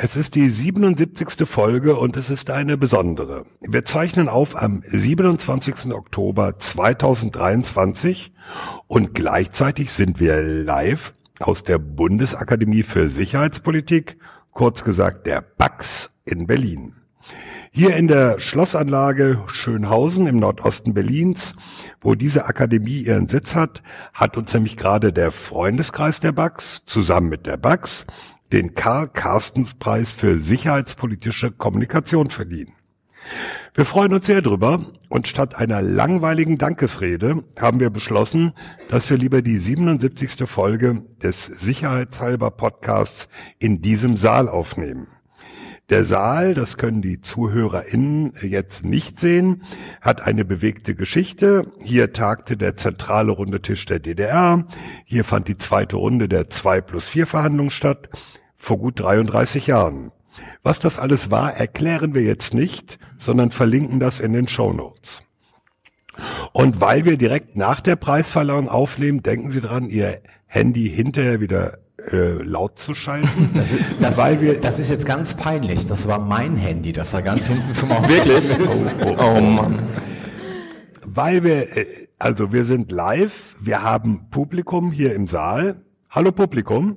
Es ist die 77. Folge und es ist eine besondere. Wir zeichnen auf am 27. Oktober 2023 und gleichzeitig sind wir live aus der Bundesakademie für Sicherheitspolitik, kurz gesagt der BAX in Berlin. Hier in der Schlossanlage Schönhausen im Nordosten Berlins, wo diese Akademie ihren Sitz hat, hat uns nämlich gerade der Freundeskreis der BAX zusammen mit der BAX den Karl Carstens Preis für sicherheitspolitische Kommunikation verliehen. Wir freuen uns sehr drüber und statt einer langweiligen Dankesrede haben wir beschlossen, dass wir lieber die 77. Folge des Sicherheitshalber Podcasts in diesem Saal aufnehmen. Der Saal, das können die ZuhörerInnen jetzt nicht sehen, hat eine bewegte Geschichte. Hier tagte der zentrale runde Tisch der DDR. Hier fand die zweite Runde der 2 plus 4 Verhandlung statt, vor gut 33 Jahren. Was das alles war, erklären wir jetzt nicht, sondern verlinken das in den Show Notes. Und weil wir direkt nach der Preisverleihung aufnehmen, denken Sie dran, Ihr Handy hinterher wieder äh, laut zu schalten. Das, ist- das, weil wir, das ist jetzt ganz peinlich. Das war mein Handy, das war ganz hinten zum Wirklich? Oh, oh Mann. Weil wir, äh, also wir sind live, wir haben Publikum hier im Saal. Hallo Publikum.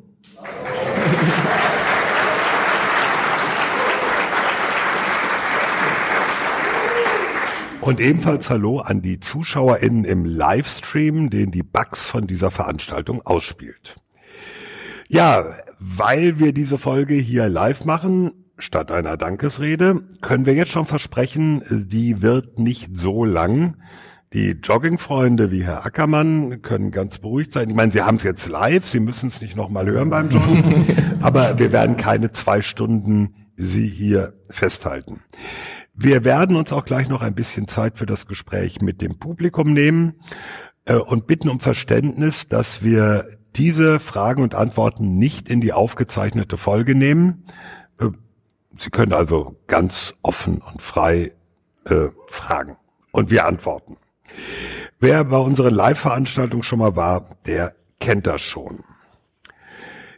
Und ebenfalls Hallo an die ZuschauerInnen im Livestream, den die Bugs von dieser Veranstaltung ausspielt. Ja, weil wir diese Folge hier live machen, statt einer Dankesrede, können wir jetzt schon versprechen, die wird nicht so lang. Die Joggingfreunde wie Herr Ackermann können ganz beruhigt sein. Ich meine, Sie haben es jetzt live, Sie müssen es nicht nochmal hören beim Joggen, aber wir werden keine zwei Stunden Sie hier festhalten. Wir werden uns auch gleich noch ein bisschen Zeit für das Gespräch mit dem Publikum nehmen äh, und bitten um Verständnis, dass wir diese Fragen und Antworten nicht in die aufgezeichnete Folge nehmen. Äh, Sie können also ganz offen und frei äh, fragen und wir antworten. Wer bei unseren Live-Veranstaltungen schon mal war, der kennt das schon.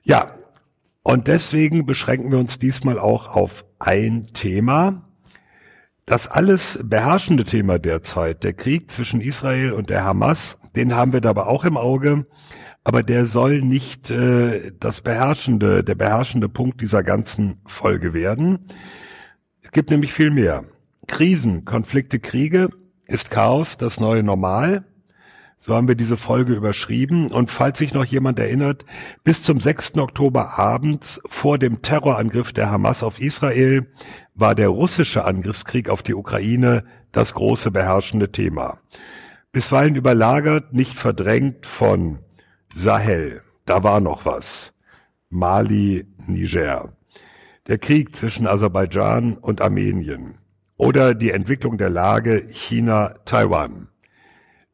Ja, und deswegen beschränken wir uns diesmal auch auf ein Thema. Das alles beherrschende Thema derzeit, der Krieg zwischen Israel und der Hamas, den haben wir dabei auch im Auge, aber der soll nicht äh, das beherrschende, der beherrschende Punkt dieser ganzen Folge werden. Es gibt nämlich viel mehr. Krisen, Konflikte, Kriege ist Chaos das neue Normal. So haben wir diese Folge überschrieben. Und falls sich noch jemand erinnert, bis zum 6. Oktober abends vor dem Terrorangriff der Hamas auf Israel war der russische Angriffskrieg auf die Ukraine das große beherrschende Thema. Bisweilen überlagert, nicht verdrängt von Sahel. Da war noch was. Mali, Niger. Der Krieg zwischen Aserbaidschan und Armenien. Oder die Entwicklung der Lage China, Taiwan.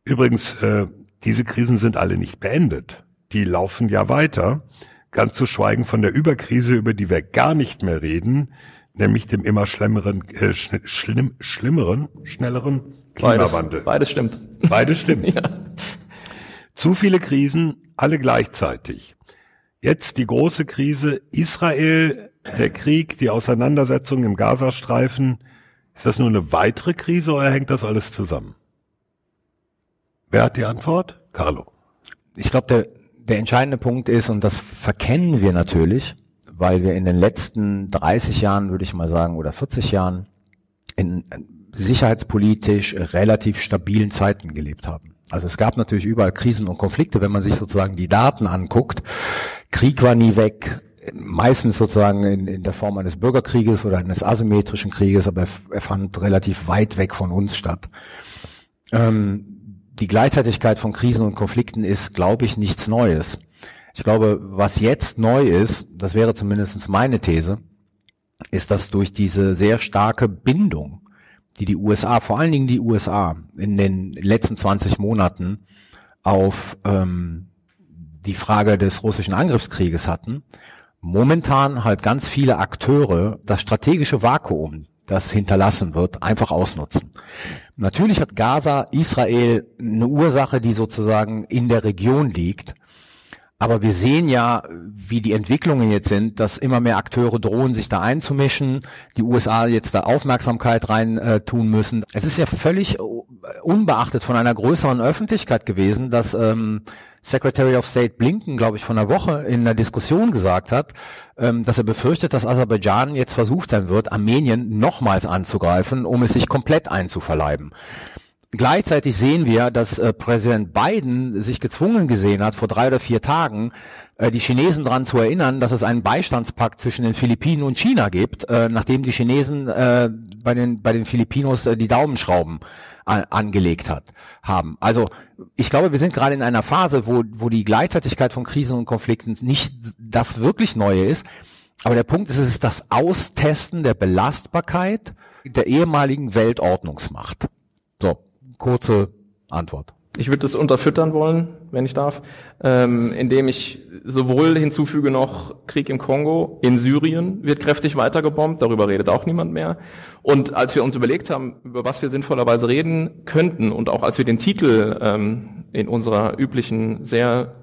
Übrigens, äh, diese Krisen sind alle nicht beendet. Die laufen ja weiter, ganz zu schweigen von der Überkrise, über die wir gar nicht mehr reden, nämlich dem immer schlimmeren, äh, schlimm, schlimmeren, schnelleren Klimawandel. Beides, beides stimmt. Beides stimmt. Ja. Zu viele Krisen, alle gleichzeitig. Jetzt die große Krise Israel, der Krieg, die Auseinandersetzung im Gazastreifen. Ist das nur eine weitere Krise oder hängt das alles zusammen? Wer hat die Antwort? Carlo. Ich glaube, der, der entscheidende Punkt ist, und das verkennen wir natürlich, weil wir in den letzten 30 Jahren, würde ich mal sagen, oder 40 Jahren in sicherheitspolitisch relativ stabilen Zeiten gelebt haben. Also es gab natürlich überall Krisen und Konflikte, wenn man sich sozusagen die Daten anguckt. Krieg war nie weg, meistens sozusagen in, in der Form eines Bürgerkrieges oder eines asymmetrischen Krieges, aber er, fand relativ weit weg von uns statt. Ähm, die Gleichzeitigkeit von Krisen und Konflikten ist, glaube ich, nichts Neues. Ich glaube, was jetzt neu ist, das wäre zumindest meine These, ist, dass durch diese sehr starke Bindung, die die USA, vor allen Dingen die USA, in den letzten 20 Monaten auf ähm, die Frage des russischen Angriffskrieges hatten, momentan halt ganz viele Akteure das strategische Vakuum, das hinterlassen wird, einfach ausnutzen. Natürlich hat Gaza, Israel eine Ursache, die sozusagen in der Region liegt. Aber wir sehen ja, wie die Entwicklungen jetzt sind, dass immer mehr Akteure drohen, sich da einzumischen, die USA jetzt da Aufmerksamkeit rein äh, tun müssen. Es ist ja völlig unbeachtet von einer größeren Öffentlichkeit gewesen, dass ähm, Secretary of State Blinken, glaube ich, von einer Woche in einer Diskussion gesagt hat, ähm, dass er befürchtet, dass Aserbaidschan jetzt versucht sein wird, Armenien nochmals anzugreifen, um es sich komplett einzuverleiben. Gleichzeitig sehen wir, dass äh, Präsident Biden sich gezwungen gesehen hat, vor drei oder vier Tagen äh, die Chinesen daran zu erinnern, dass es einen Beistandspakt zwischen den Philippinen und China gibt, äh, nachdem die Chinesen äh, bei den bei den Filipinos äh, die Daumenschrauben an, angelegt hat haben. Also ich glaube, wir sind gerade in einer Phase, wo wo die Gleichzeitigkeit von Krisen und Konflikten nicht das wirklich Neue ist. Aber der Punkt ist, es ist das Austesten der Belastbarkeit der ehemaligen Weltordnungsmacht. So, kurze Antwort. Ich würde das unterfüttern wollen, wenn ich darf, ähm, indem ich sowohl hinzufüge noch Krieg im Kongo, in Syrien wird kräftig weitergebombt, darüber redet auch niemand mehr. Und als wir uns überlegt haben, über was wir sinnvollerweise reden könnten und auch als wir den Titel ähm, in unserer üblichen, sehr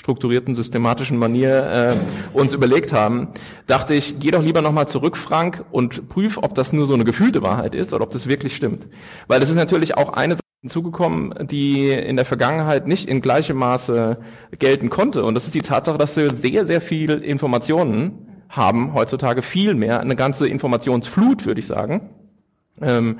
strukturierten, systematischen Manier äh, uns überlegt haben, dachte ich, geh doch lieber nochmal zurück, Frank, und prüf, ob das nur so eine gefühlte Wahrheit ist oder ob das wirklich stimmt. Weil das ist natürlich auch eine Sache hinzugekommen, die in der Vergangenheit nicht in gleichem Maße gelten konnte. Und das ist die Tatsache, dass wir sehr, sehr viel Informationen haben, heutzutage viel mehr, eine ganze Informationsflut, würde ich sagen. Ähm,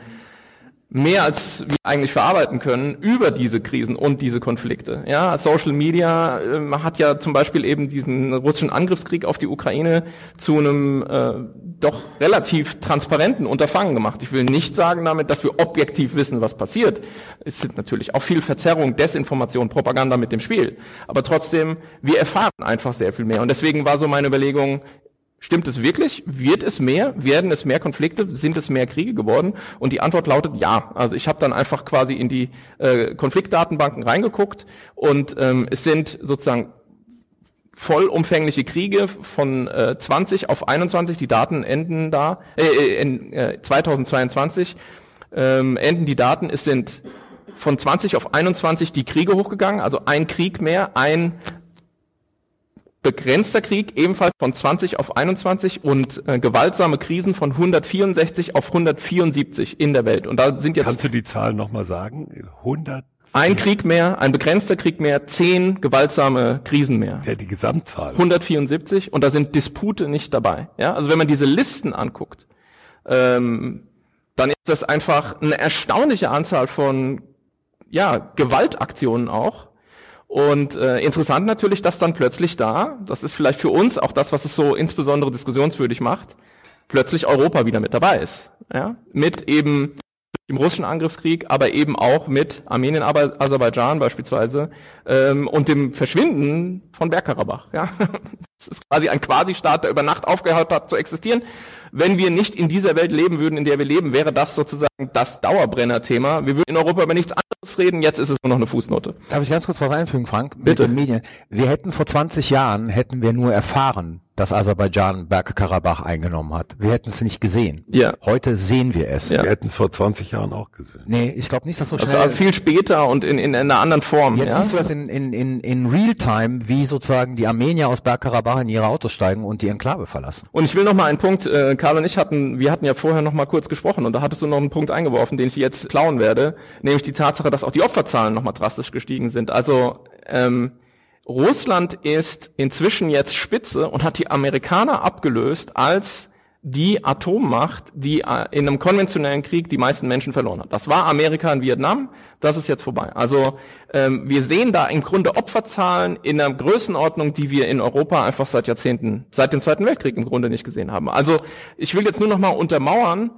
mehr als wir eigentlich verarbeiten können über diese Krisen und diese Konflikte. Ja, Social Media äh, hat ja zum Beispiel eben diesen russischen Angriffskrieg auf die Ukraine zu einem äh, doch relativ transparenten Unterfangen gemacht. Ich will nicht sagen damit, dass wir objektiv wissen, was passiert. Es sind natürlich auch viel Verzerrung, Desinformation, Propaganda mit dem Spiel. Aber trotzdem, wir erfahren einfach sehr viel mehr. Und deswegen war so meine Überlegung, Stimmt es wirklich? Wird es mehr? Werden es mehr Konflikte? Sind es mehr Kriege geworden? Und die Antwort lautet ja. Also ich habe dann einfach quasi in die äh, Konfliktdatenbanken reingeguckt und ähm, es sind sozusagen vollumfängliche Kriege von äh, 20 auf 21. Die Daten enden da äh, äh in äh, 2022 ähm, enden die Daten. Es sind von 20 auf 21 die Kriege hochgegangen, also ein Krieg mehr, ein begrenzter Krieg ebenfalls von 20 auf 21 und äh, gewaltsame Krisen von 164 auf 174 in der Welt. Und da sind jetzt Kannst du die Zahlen nochmal sagen? 100 ein Krieg mehr, ein begrenzter Krieg mehr, zehn gewaltsame Krisen mehr. Ja, die Gesamtzahl. 174 und da sind Dispute nicht dabei. Ja, also wenn man diese Listen anguckt, ähm, dann ist das einfach eine erstaunliche Anzahl von ja Gewaltaktionen auch und äh, interessant natürlich, dass dann plötzlich da, das ist vielleicht für uns auch das, was es so insbesondere diskussionswürdig macht, plötzlich Europa wieder mit dabei ist. Ja? Mit eben dem russischen Angriffskrieg, aber eben auch mit Armenien, Aserbaidschan beispielsweise ähm, und dem Verschwinden von Bergkarabach. Ja? Das ist quasi ein Quasi-Staat, der über Nacht aufgehört hat zu existieren wenn wir nicht in dieser Welt leben würden, in der wir leben, wäre das sozusagen das Dauerbrenner-Thema. Wir würden in Europa über nichts anderes reden, jetzt ist es nur noch eine Fußnote. Darf ich ganz kurz was einfügen, Frank? Bitte. Medien. Wir hätten vor 20 Jahren, hätten wir nur erfahren, dass Aserbaidschan Bergkarabach eingenommen hat. Wir hätten es nicht gesehen. Ja. Heute sehen wir es. Ja. Wir hätten es vor 20 Jahren auch gesehen. Nee, ich glaube nicht, dass so schnell... Also viel später und in, in, einer anderen Form. Jetzt ja? siehst du das in, in, in, in Realtime, wie sozusagen die Armenier aus Bergkarabach in ihre Autos steigen und die Enklave verlassen. Und ich will noch mal einen Punkt, äh, Karl und ich hatten, wir hatten ja vorher noch mal kurz gesprochen und da hattest du noch einen Punkt eingeworfen, den ich jetzt klauen werde, nämlich die Tatsache, dass auch die Opferzahlen noch mal drastisch gestiegen sind. Also ähm, Russland ist inzwischen jetzt Spitze und hat die Amerikaner abgelöst als die Atommacht, die äh, in einem konventionellen Krieg die meisten Menschen verloren hat. Das war Amerika in Vietnam, das ist jetzt vorbei. Also ähm, wir sehen da im Grunde Opferzahlen in einer Größenordnung, die wir in Europa einfach seit Jahrzehnten, seit dem Zweiten Weltkrieg im Grunde nicht gesehen haben. Also ich will jetzt nur noch mal untermauern,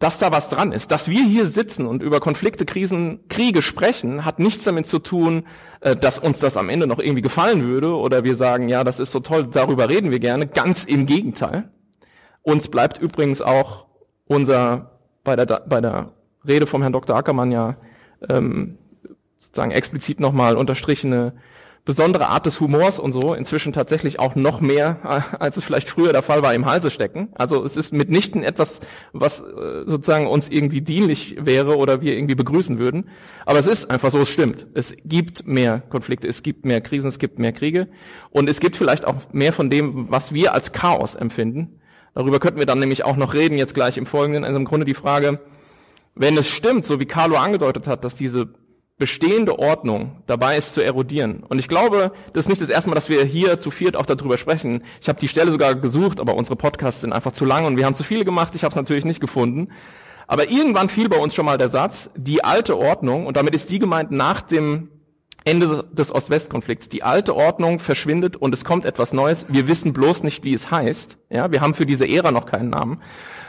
dass da was dran ist. Dass wir hier sitzen und über Konflikte, Krisen, Kriege sprechen, hat nichts damit zu tun, äh, dass uns das am Ende noch irgendwie gefallen würde oder wir sagen, ja, das ist so toll, darüber reden wir gerne. Ganz im Gegenteil. Uns bleibt übrigens auch unser bei der bei der Rede vom Herrn Dr. Ackermann ja ähm, sozusagen explizit nochmal unterstrichene besondere Art des Humors und so inzwischen tatsächlich auch noch mehr, als es vielleicht früher der Fall war, im Halse stecken. Also es ist mitnichten etwas, was äh, sozusagen uns irgendwie dienlich wäre oder wir irgendwie begrüßen würden. Aber es ist einfach so, es stimmt. Es gibt mehr Konflikte, es gibt mehr Krisen, es gibt mehr Kriege und es gibt vielleicht auch mehr von dem, was wir als Chaos empfinden. Darüber könnten wir dann nämlich auch noch reden, jetzt gleich im Folgenden. Also im Grunde die Frage, wenn es stimmt, so wie Carlo angedeutet hat, dass diese bestehende Ordnung dabei ist zu erodieren. Und ich glaube, das ist nicht das erste Mal, dass wir hier zu viert auch darüber sprechen. Ich habe die Stelle sogar gesucht, aber unsere Podcasts sind einfach zu lang und wir haben zu viele gemacht. Ich habe es natürlich nicht gefunden. Aber irgendwann fiel bei uns schon mal der Satz, die alte Ordnung, und damit ist die gemeint nach dem Ende des Ost-West-Konflikts. Die alte Ordnung verschwindet und es kommt etwas Neues. Wir wissen bloß nicht, wie es heißt. Ja, wir haben für diese Ära noch keinen Namen.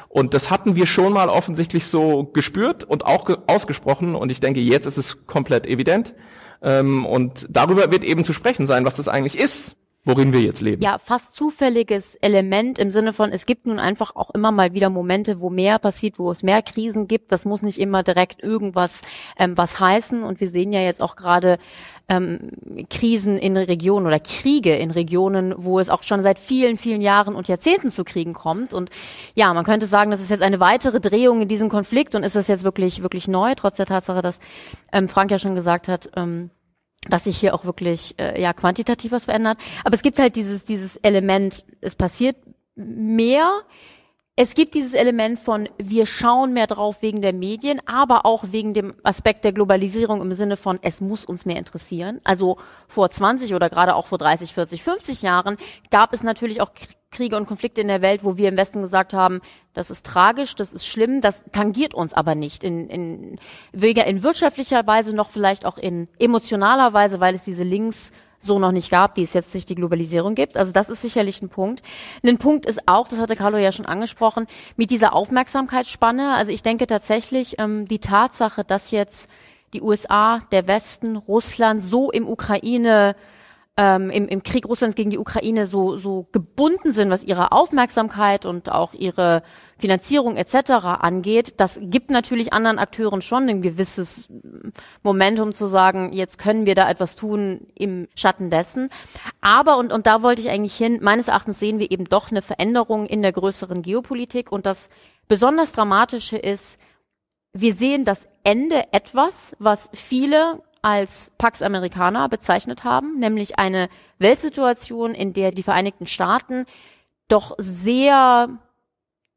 Und das hatten wir schon mal offensichtlich so gespürt und auch ausgesprochen. Und ich denke, jetzt ist es komplett evident. Ähm, und darüber wird eben zu sprechen sein, was das eigentlich ist, worin wir jetzt leben. Ja, fast zufälliges Element im Sinne von, es gibt nun einfach auch immer mal wieder Momente, wo mehr passiert, wo es mehr Krisen gibt. Das muss nicht immer direkt irgendwas ähm, was heißen. Und wir sehen ja jetzt auch gerade ähm, Krisen in Regionen oder Kriege in Regionen, wo es auch schon seit vielen, vielen Jahren und Jahrzehnten zu Kriegen kommt. Und ja, man könnte sagen, das ist jetzt eine weitere Drehung in diesem Konflikt und ist das jetzt wirklich, wirklich neu, trotz der Tatsache, dass ähm, Frank ja schon gesagt hat, ähm, dass sich hier auch wirklich äh, ja quantitativ was verändert. Aber es gibt halt dieses dieses Element, es passiert mehr es gibt dieses Element von, wir schauen mehr drauf wegen der Medien, aber auch wegen dem Aspekt der Globalisierung im Sinne von, es muss uns mehr interessieren. Also vor 20 oder gerade auch vor 30, 40, 50 Jahren gab es natürlich auch Kriege und Konflikte in der Welt, wo wir im Westen gesagt haben, das ist tragisch, das ist schlimm, das tangiert uns aber nicht in, in weder in wirtschaftlicher Weise noch vielleicht auch in emotionaler Weise, weil es diese Links so noch nicht gab, die es jetzt durch die Globalisierung gibt. Also das ist sicherlich ein Punkt. Ein Punkt ist auch, das hatte Carlo ja schon angesprochen, mit dieser Aufmerksamkeitsspanne. Also ich denke tatsächlich, ähm, die Tatsache, dass jetzt die USA, der Westen, Russland so im Ukraine ähm, im, im Krieg Russlands gegen die Ukraine so, so gebunden sind, was ihre Aufmerksamkeit und auch ihre Finanzierung etc. angeht, das gibt natürlich anderen Akteuren schon ein gewisses Momentum zu sagen, jetzt können wir da etwas tun im Schatten dessen. Aber, und, und da wollte ich eigentlich hin, meines Erachtens sehen wir eben doch eine Veränderung in der größeren Geopolitik und das besonders Dramatische ist, wir sehen das Ende etwas, was viele als Pax Americana bezeichnet haben, nämlich eine Weltsituation, in der die Vereinigten Staaten doch sehr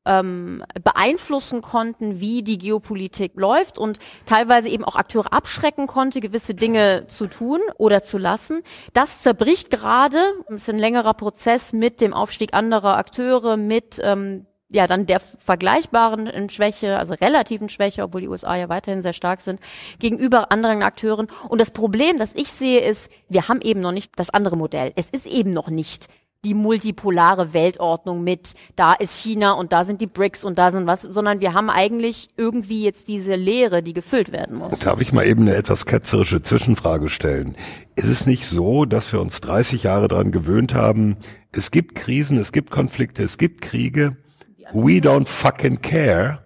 ähm, beeinflussen konnten, wie die Geopolitik läuft und teilweise eben auch Akteure abschrecken konnte, gewisse Dinge zu tun oder zu lassen. Das zerbricht gerade. Es ist ein längerer Prozess mit dem Aufstieg anderer Akteure, mit ähm, ja dann der vergleichbaren Schwäche, also relativen Schwäche, obwohl die USA ja weiterhin sehr stark sind, gegenüber anderen Akteuren. Und das Problem, das ich sehe, ist, wir haben eben noch nicht das andere Modell. Es ist eben noch nicht die multipolare Weltordnung mit, da ist China und da sind die BRICS und da sind was, sondern wir haben eigentlich irgendwie jetzt diese Leere, die gefüllt werden muss. Darf ich mal eben eine etwas ketzerische Zwischenfrage stellen? Ist es nicht so, dass wir uns 30 Jahre daran gewöhnt haben, es gibt Krisen, es gibt Konflikte, es gibt Kriege, we don't fucking care,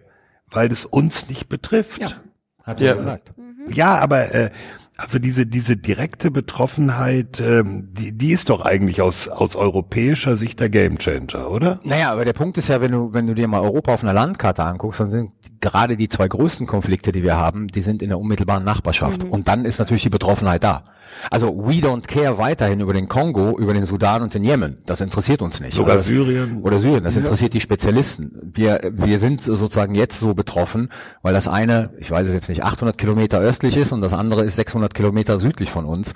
weil es uns nicht betrifft? Ja, hat sie ja gesagt. Ja, aber äh, also diese diese direkte Betroffenheit, ähm, die die ist doch eigentlich aus aus europäischer Sicht der Gamechanger, oder? Naja, aber der Punkt ist ja, wenn du wenn du dir mal Europa auf einer Landkarte anguckst, dann sind gerade die zwei größten Konflikte, die wir haben, die sind in der unmittelbaren Nachbarschaft. Mhm. Und dann ist natürlich die Betroffenheit da. Also we don't care weiterhin über den Kongo, über den Sudan und den Jemen. Das interessiert uns nicht. Sogar also, Syrien. Oder Syrien. Das interessiert ja. die Spezialisten. Wir wir sind sozusagen jetzt so betroffen, weil das eine, ich weiß es jetzt nicht, 800 Kilometer östlich ist und das andere ist 600 500 Kilometer südlich von uns.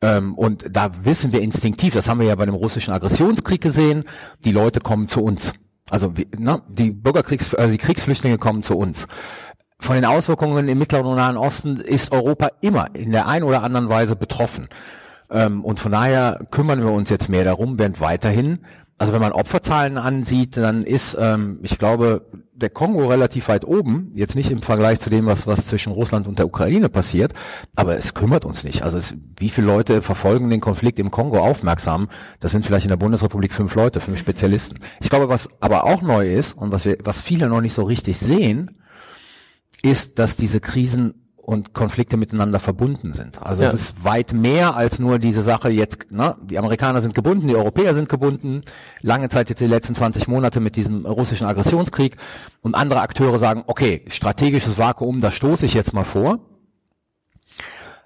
Ähm, und da wissen wir instinktiv, das haben wir ja bei dem russischen Aggressionskrieg gesehen, die Leute kommen zu uns. Also ne, die Bürgerkriegs, also die Kriegsflüchtlinge kommen zu uns. Von den Auswirkungen im Mittleren und Nahen Osten ist Europa immer in der einen oder anderen Weise betroffen. Ähm, und von daher kümmern wir uns jetzt mehr darum, während weiterhin, also wenn man Opferzahlen ansieht, dann ist, ähm, ich glaube, der Kongo relativ weit oben, jetzt nicht im Vergleich zu dem, was, was zwischen Russland und der Ukraine passiert, aber es kümmert uns nicht. Also es, wie viele Leute verfolgen den Konflikt im Kongo aufmerksam? Das sind vielleicht in der Bundesrepublik fünf Leute, fünf Spezialisten. Ich glaube, was aber auch neu ist und was wir, was viele noch nicht so richtig sehen, ist, dass diese Krisen und Konflikte miteinander verbunden sind. Also ja. es ist weit mehr als nur diese Sache jetzt, ne, die Amerikaner sind gebunden, die Europäer sind gebunden, lange Zeit jetzt die letzten 20 Monate mit diesem russischen Aggressionskrieg und andere Akteure sagen, okay, strategisches Vakuum, da stoße ich jetzt mal vor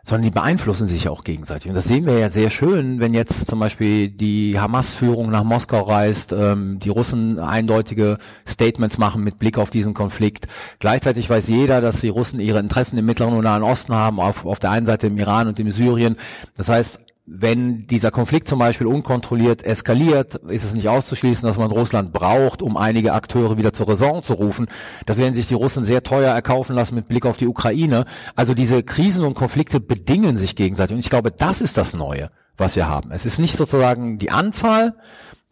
sondern die beeinflussen sich auch gegenseitig. Und das sehen wir ja sehr schön, wenn jetzt zum Beispiel die Hamas-Führung nach Moskau reist, ähm, die Russen eindeutige Statements machen mit Blick auf diesen Konflikt. Gleichzeitig weiß jeder, dass die Russen ihre Interessen im Mittleren und Nahen Osten haben, auf, auf der einen Seite im Iran und im Syrien. Das heißt, wenn dieser Konflikt zum Beispiel unkontrolliert eskaliert, ist es nicht auszuschließen, dass man Russland braucht, um einige Akteure wieder zur Raison zu rufen. Das werden sich die Russen sehr teuer erkaufen lassen mit Blick auf die Ukraine. Also diese Krisen und Konflikte bedingen sich gegenseitig. Und ich glaube, das ist das Neue, was wir haben. Es ist nicht sozusagen die Anzahl,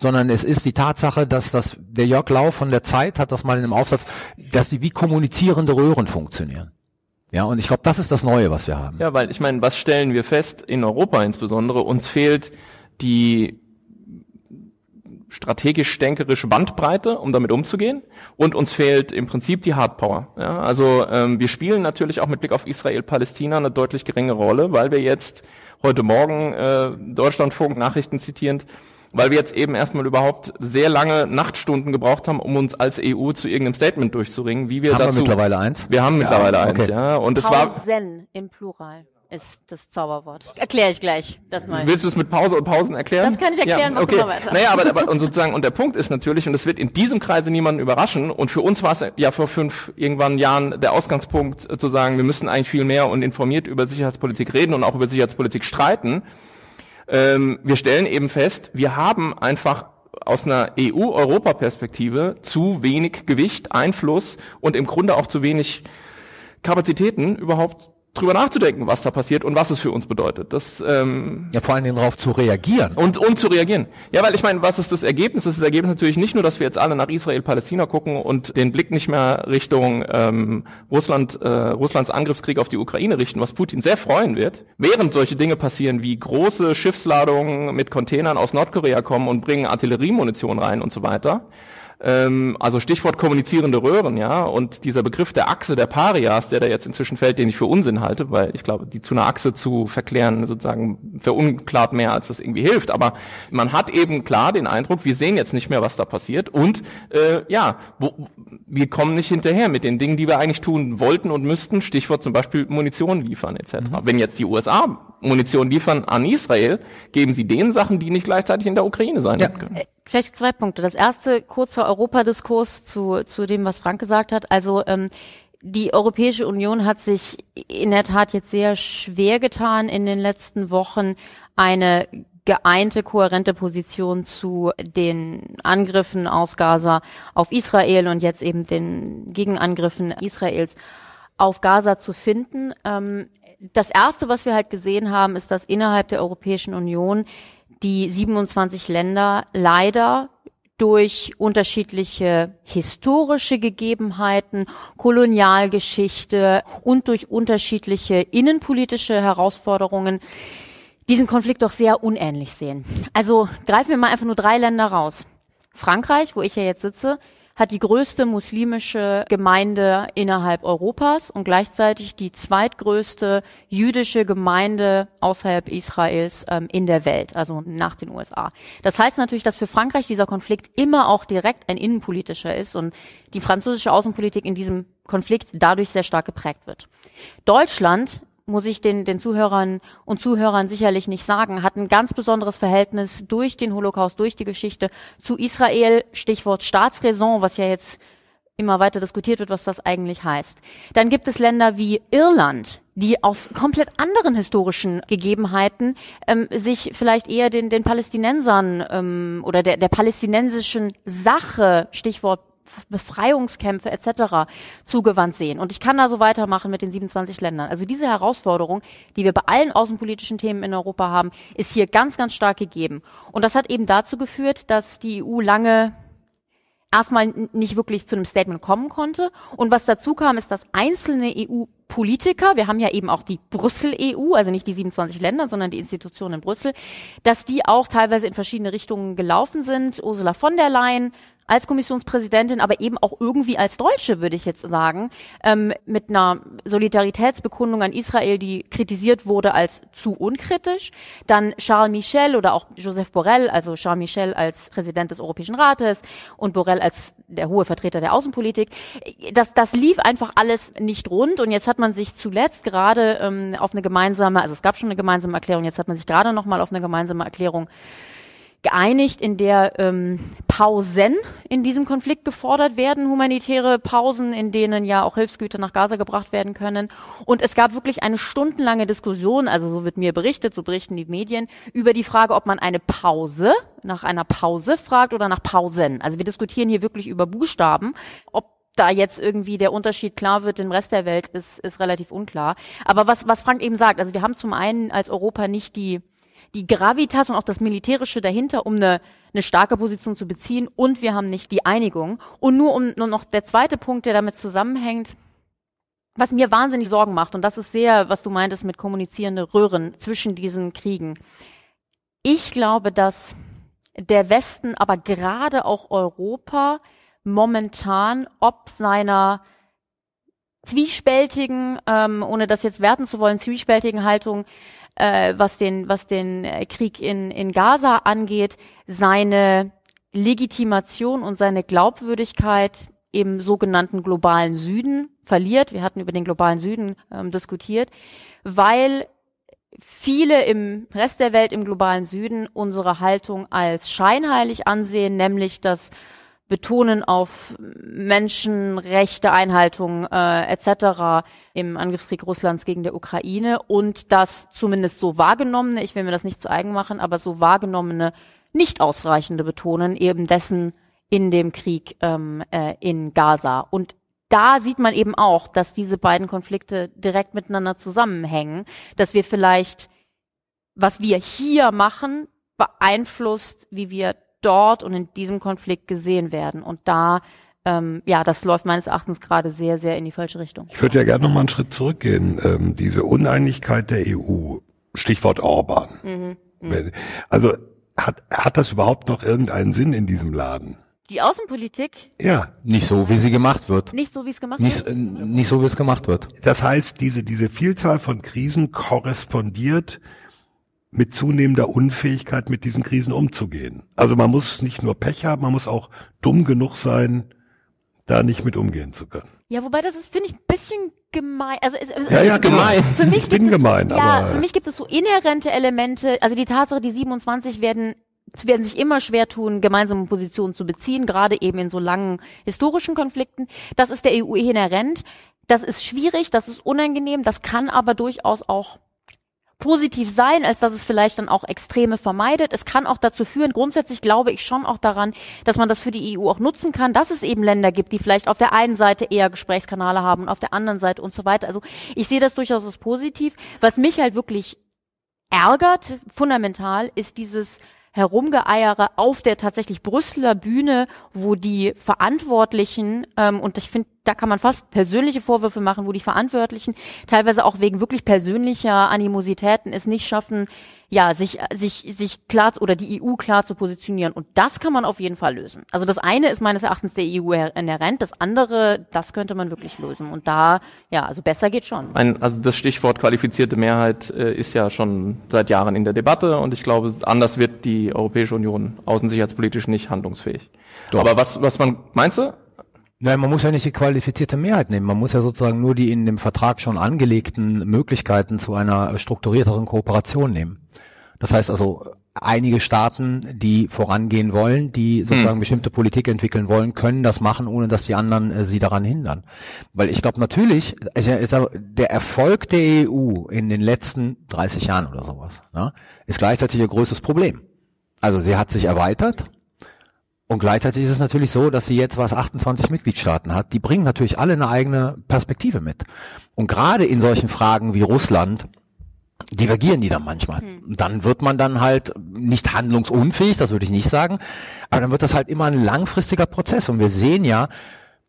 sondern es ist die Tatsache, dass das, der Jörg Lau von der Zeit hat das mal in einem Aufsatz, dass sie wie kommunizierende Röhren funktionieren. Ja, und ich glaube, das ist das Neue, was wir haben. Ja, weil ich meine, was stellen wir fest, in Europa insbesondere, uns fehlt die strategisch-denkerische Bandbreite, um damit umzugehen. Und uns fehlt im Prinzip die Hardpower. Ja, also ähm, wir spielen natürlich auch mit Blick auf Israel-Palästina eine deutlich geringere Rolle, weil wir jetzt heute Morgen äh, Deutschlandfunk Nachrichten zitierend weil wir jetzt eben erstmal überhaupt sehr lange Nachtstunden gebraucht haben, um uns als EU zu irgendeinem Statement durchzuringen, wie wir haben dazu. Wir mittlerweile eins? Wir haben mittlerweile ja, okay. eins, ja. Und es war. Pausen im Plural ist das Zauberwort. Erkläre ich gleich. Das mal. Willst du es mit Pause und Pausen erklären? Das kann ich erklären, ja, okay. weiter. Naja, aber, aber und sozusagen, und der Punkt ist natürlich, und das wird in diesem Kreise niemanden überraschen, und für uns war es ja vor fünf irgendwann Jahren der Ausgangspunkt äh, zu sagen, wir müssen eigentlich viel mehr und informiert über Sicherheitspolitik reden und auch über Sicherheitspolitik streiten. Ähm, wir stellen eben fest, wir haben einfach aus einer EU-Europa-Perspektive zu wenig Gewicht, Einfluss und im Grunde auch zu wenig Kapazitäten überhaupt drüber nachzudenken, was da passiert und was es für uns bedeutet. Das, ähm, ja, vor allen Dingen darauf zu reagieren. Und, und zu reagieren. Ja, weil ich meine, was ist das Ergebnis? Das, ist das Ergebnis natürlich nicht nur, dass wir jetzt alle nach Israel-Palästina gucken und den Blick nicht mehr Richtung ähm, Russland, äh, Russlands Angriffskrieg auf die Ukraine richten, was Putin sehr freuen wird, während solche Dinge passieren wie große Schiffsladungen mit Containern aus Nordkorea kommen und bringen Artilleriemunition rein und so weiter ähm, also Stichwort kommunizierende Röhren, ja, und dieser Begriff der Achse der Parias, der da jetzt inzwischen fällt, den ich für Unsinn halte, weil ich glaube, die zu einer Achse zu verklären sozusagen verunklart mehr, als das irgendwie hilft. Aber man hat eben klar den Eindruck, wir sehen jetzt nicht mehr, was da passiert und äh, ja, wo, wir kommen nicht hinterher mit den Dingen, die wir eigentlich tun wollten und müssten. Stichwort zum Beispiel Munition liefern etc. Mhm. Wenn jetzt die USA Munition liefern an Israel, geben sie den Sachen, die nicht gleichzeitig in der Ukraine sein ja. können. Äh, vielleicht zwei Punkte. Das erste, kurzer Europadiskurs zu, zu dem, was Frank gesagt hat. Also ähm, die Europäische Union hat sich in der Tat jetzt sehr schwer getan, in den letzten Wochen eine geeinte, kohärente Position zu den Angriffen aus Gaza auf Israel und jetzt eben den Gegenangriffen Israels auf Gaza zu finden. Ähm, das erste, was wir halt gesehen haben, ist, dass innerhalb der Europäischen Union die 27 Länder leider durch unterschiedliche historische Gegebenheiten, Kolonialgeschichte und durch unterschiedliche innenpolitische Herausforderungen diesen Konflikt doch sehr unähnlich sehen. Also greifen wir mal einfach nur drei Länder raus. Frankreich, wo ich ja jetzt sitze, hat die größte muslimische Gemeinde innerhalb Europas und gleichzeitig die zweitgrößte jüdische Gemeinde außerhalb Israels ähm, in der Welt, also nach den USA. Das heißt natürlich, dass für Frankreich dieser Konflikt immer auch direkt ein innenpolitischer ist und die französische Außenpolitik in diesem Konflikt dadurch sehr stark geprägt wird. Deutschland muss ich den, den Zuhörern und Zuhörern sicherlich nicht sagen, hat ein ganz besonderes Verhältnis durch den Holocaust, durch die Geschichte zu Israel, Stichwort Staatsräson, was ja jetzt immer weiter diskutiert wird, was das eigentlich heißt. Dann gibt es Länder wie Irland, die aus komplett anderen historischen Gegebenheiten ähm, sich vielleicht eher den, den Palästinensern ähm, oder der, der palästinensischen Sache, Stichwort Befreiungskämpfe etc. zugewandt sehen. Und ich kann da so weitermachen mit den 27 Ländern. Also diese Herausforderung, die wir bei allen außenpolitischen Themen in Europa haben, ist hier ganz, ganz stark gegeben. Und das hat eben dazu geführt, dass die EU lange erstmal nicht wirklich zu einem Statement kommen konnte. Und was dazu kam, ist, dass einzelne EU-Politiker, wir haben ja eben auch die Brüssel-EU, also nicht die 27 Länder, sondern die Institutionen in Brüssel, dass die auch teilweise in verschiedene Richtungen gelaufen sind. Ursula von der Leyen als Kommissionspräsidentin, aber eben auch irgendwie als Deutsche, würde ich jetzt sagen, ähm, mit einer Solidaritätsbekundung an Israel, die kritisiert wurde als zu unkritisch. Dann Charles Michel oder auch Joseph Borrell, also Charles Michel als Präsident des Europäischen Rates und Borrell als der hohe Vertreter der Außenpolitik. Das, das lief einfach alles nicht rund und jetzt hat man sich zuletzt gerade ähm, auf eine gemeinsame, also es gab schon eine gemeinsame Erklärung, jetzt hat man sich gerade nochmal auf eine gemeinsame Erklärung geeinigt, in der ähm, Pausen in diesem Konflikt gefordert werden, humanitäre Pausen, in denen ja auch Hilfsgüter nach Gaza gebracht werden können. Und es gab wirklich eine stundenlange Diskussion, also so wird mir berichtet, so berichten die Medien, über die Frage, ob man eine Pause nach einer Pause fragt oder nach Pausen. Also wir diskutieren hier wirklich über Buchstaben. Ob da jetzt irgendwie der Unterschied klar wird im Rest der Welt, ist, ist relativ unklar. Aber was, was Frank eben sagt, also wir haben zum einen als Europa nicht die die Gravitas und auch das Militärische dahinter, um eine, eine starke Position zu beziehen und wir haben nicht die Einigung. Und nur um nur noch der zweite Punkt, der damit zusammenhängt, was mir wahnsinnig Sorgen macht, und das ist sehr, was du meintest mit kommunizierende Röhren zwischen diesen Kriegen. Ich glaube, dass der Westen, aber gerade auch Europa momentan ob seiner zwiespältigen, ähm, ohne das jetzt werten zu wollen, zwiespältigen Haltung äh, was den, was den äh, Krieg in, in Gaza angeht, seine Legitimation und seine Glaubwürdigkeit im sogenannten globalen Süden verliert. Wir hatten über den globalen Süden ähm, diskutiert, weil viele im Rest der Welt im globalen Süden unsere Haltung als scheinheilig ansehen, nämlich dass Betonen auf Menschenrechte, Einhaltung äh, etc. im Angriffskrieg Russlands gegen der Ukraine und das zumindest so wahrgenommene, ich will mir das nicht zu eigen machen, aber so wahrgenommene, nicht ausreichende Betonen eben dessen in dem Krieg ähm, äh, in Gaza. Und da sieht man eben auch, dass diese beiden Konflikte direkt miteinander zusammenhängen, dass wir vielleicht, was wir hier machen, beeinflusst, wie wir dort und in diesem Konflikt gesehen werden. Und da, ähm, ja, das läuft meines Erachtens gerade sehr, sehr in die falsche Richtung. Ich würde ja gerne noch mal einen Schritt zurückgehen. Ähm, diese Uneinigkeit der EU, Stichwort Orban. Mhm. Mhm. Also hat, hat das überhaupt noch irgendeinen Sinn in diesem Laden? Die Außenpolitik? Ja. Nicht so, wie sie gemacht wird. Nicht so, wie es gemacht nicht, wird? Nicht so, wie es gemacht wird. Das heißt, diese, diese Vielzahl von Krisen korrespondiert mit zunehmender Unfähigkeit mit diesen Krisen umzugehen. Also man muss nicht nur Pech haben, man muss auch dumm genug sein, da nicht mit umgehen zu können. Ja, wobei das ist, finde ich, ein bisschen gemein. Also es, ja, ja, gemein. Für mich ich bin es, gemein, ja, aber für mich gibt es so inhärente Elemente. Also die Tatsache, die 27 werden werden sich immer schwer tun, gemeinsame Positionen zu beziehen, gerade eben in so langen historischen Konflikten. Das ist der EU inhärent. Das ist schwierig, das ist unangenehm, das kann aber durchaus auch positiv sein, als dass es vielleicht dann auch Extreme vermeidet. Es kann auch dazu führen, grundsätzlich glaube ich schon auch daran, dass man das für die EU auch nutzen kann, dass es eben Länder gibt, die vielleicht auf der einen Seite eher Gesprächskanale haben und auf der anderen Seite und so weiter. Also ich sehe das durchaus als positiv. Was mich halt wirklich ärgert, fundamental, ist dieses Herumgeeiere auf der tatsächlich Brüsseler Bühne, wo die Verantwortlichen, ähm, und ich finde, da kann man fast persönliche Vorwürfe machen, wo die Verantwortlichen teilweise auch wegen wirklich persönlicher Animositäten es nicht schaffen, ja, sich, sich, sich klar oder die EU klar zu positionieren. Und das kann man auf jeden Fall lösen. Also das eine ist meines Erachtens der EU inhärent, das andere, das könnte man wirklich lösen. Und da, ja, also besser geht schon. Ein, also das Stichwort qualifizierte Mehrheit äh, ist ja schon seit Jahren in der Debatte und ich glaube, anders wird die Europäische Union außensicherheitspolitisch nicht handlungsfähig. Doch. Aber was, was man, meinst du? Nein, man muss ja nicht die qualifizierte Mehrheit nehmen. Man muss ja sozusagen nur die in dem Vertrag schon angelegten Möglichkeiten zu einer strukturierteren Kooperation nehmen. Das heißt also, einige Staaten, die vorangehen wollen, die sozusagen hm. bestimmte Politik entwickeln wollen, können das machen, ohne dass die anderen äh, sie daran hindern. Weil ich glaube natürlich, also der Erfolg der EU in den letzten 30 Jahren oder sowas, ne, ist gleichzeitig ihr größtes Problem. Also sie hat sich erweitert, und gleichzeitig ist es natürlich so, dass sie jetzt was 28 Mitgliedstaaten hat. Die bringen natürlich alle eine eigene Perspektive mit. Und gerade in solchen Fragen wie Russland divergieren die dann manchmal. Hm. Dann wird man dann halt nicht handlungsunfähig, das würde ich nicht sagen, aber dann wird das halt immer ein langfristiger Prozess. Und wir sehen ja,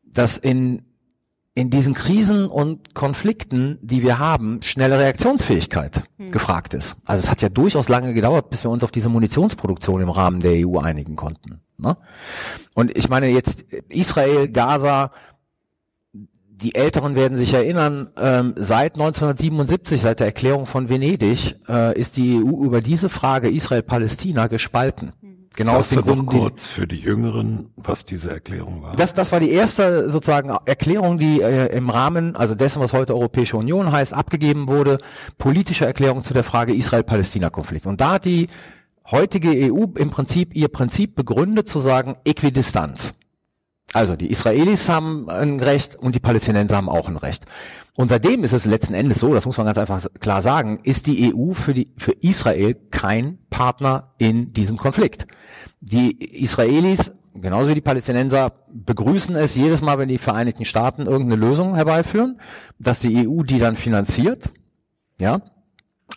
dass in, in diesen Krisen und Konflikten, die wir haben, schnelle Reaktionsfähigkeit hm. gefragt ist. Also es hat ja durchaus lange gedauert, bis wir uns auf diese Munitionsproduktion im Rahmen der EU einigen konnten. Ne? Und ich meine jetzt Israel, Gaza, die Älteren werden sich erinnern, ähm, seit 1977, seit der Erklärung von Venedig, äh, ist die EU über diese Frage Israel-Palästina gespalten. Genau aus dem Grund. kurz für die Jüngeren, was diese Erklärung war. Das, das war die erste sozusagen Erklärung, die äh, im Rahmen, also dessen, was heute Europäische Union heißt, abgegeben wurde, politische Erklärung zu der Frage Israel-Palästina-Konflikt. Und da hat die heutige EU im Prinzip ihr Prinzip begründet zu sagen Äquidistanz. Also die Israelis haben ein Recht und die Palästinenser haben auch ein Recht. Und seitdem ist es letzten Endes so, das muss man ganz einfach klar sagen, ist die EU für, die, für Israel kein Partner in diesem Konflikt. Die Israelis, genauso wie die Palästinenser, begrüßen es jedes Mal, wenn die Vereinigten Staaten irgendeine Lösung herbeiführen, dass die EU die dann finanziert. Ja,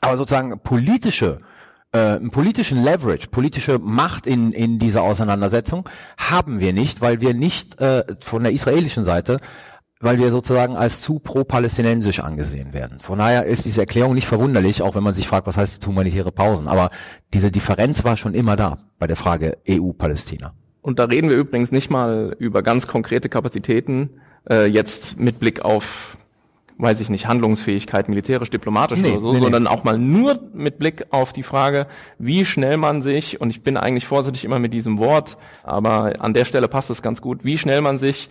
aber sozusagen politische äh, politischen Leverage, politische Macht in, in dieser Auseinandersetzung haben wir nicht, weil wir nicht äh, von der israelischen Seite weil wir sozusagen als zu pro-palästinensisch angesehen werden. Von daher ist diese Erklärung nicht verwunderlich, auch wenn man sich fragt, was heißt humanitäre Pausen. Aber diese Differenz war schon immer da bei der Frage EU-Palästina. Und da reden wir übrigens nicht mal über ganz konkrete Kapazitäten, äh, jetzt mit Blick auf weiß ich nicht, Handlungsfähigkeit, militärisch, diplomatisch nee, oder so, nee, sondern nee. auch mal nur mit Blick auf die Frage, wie schnell man sich, und ich bin eigentlich vorsichtig immer mit diesem Wort, aber an der Stelle passt es ganz gut, wie schnell man sich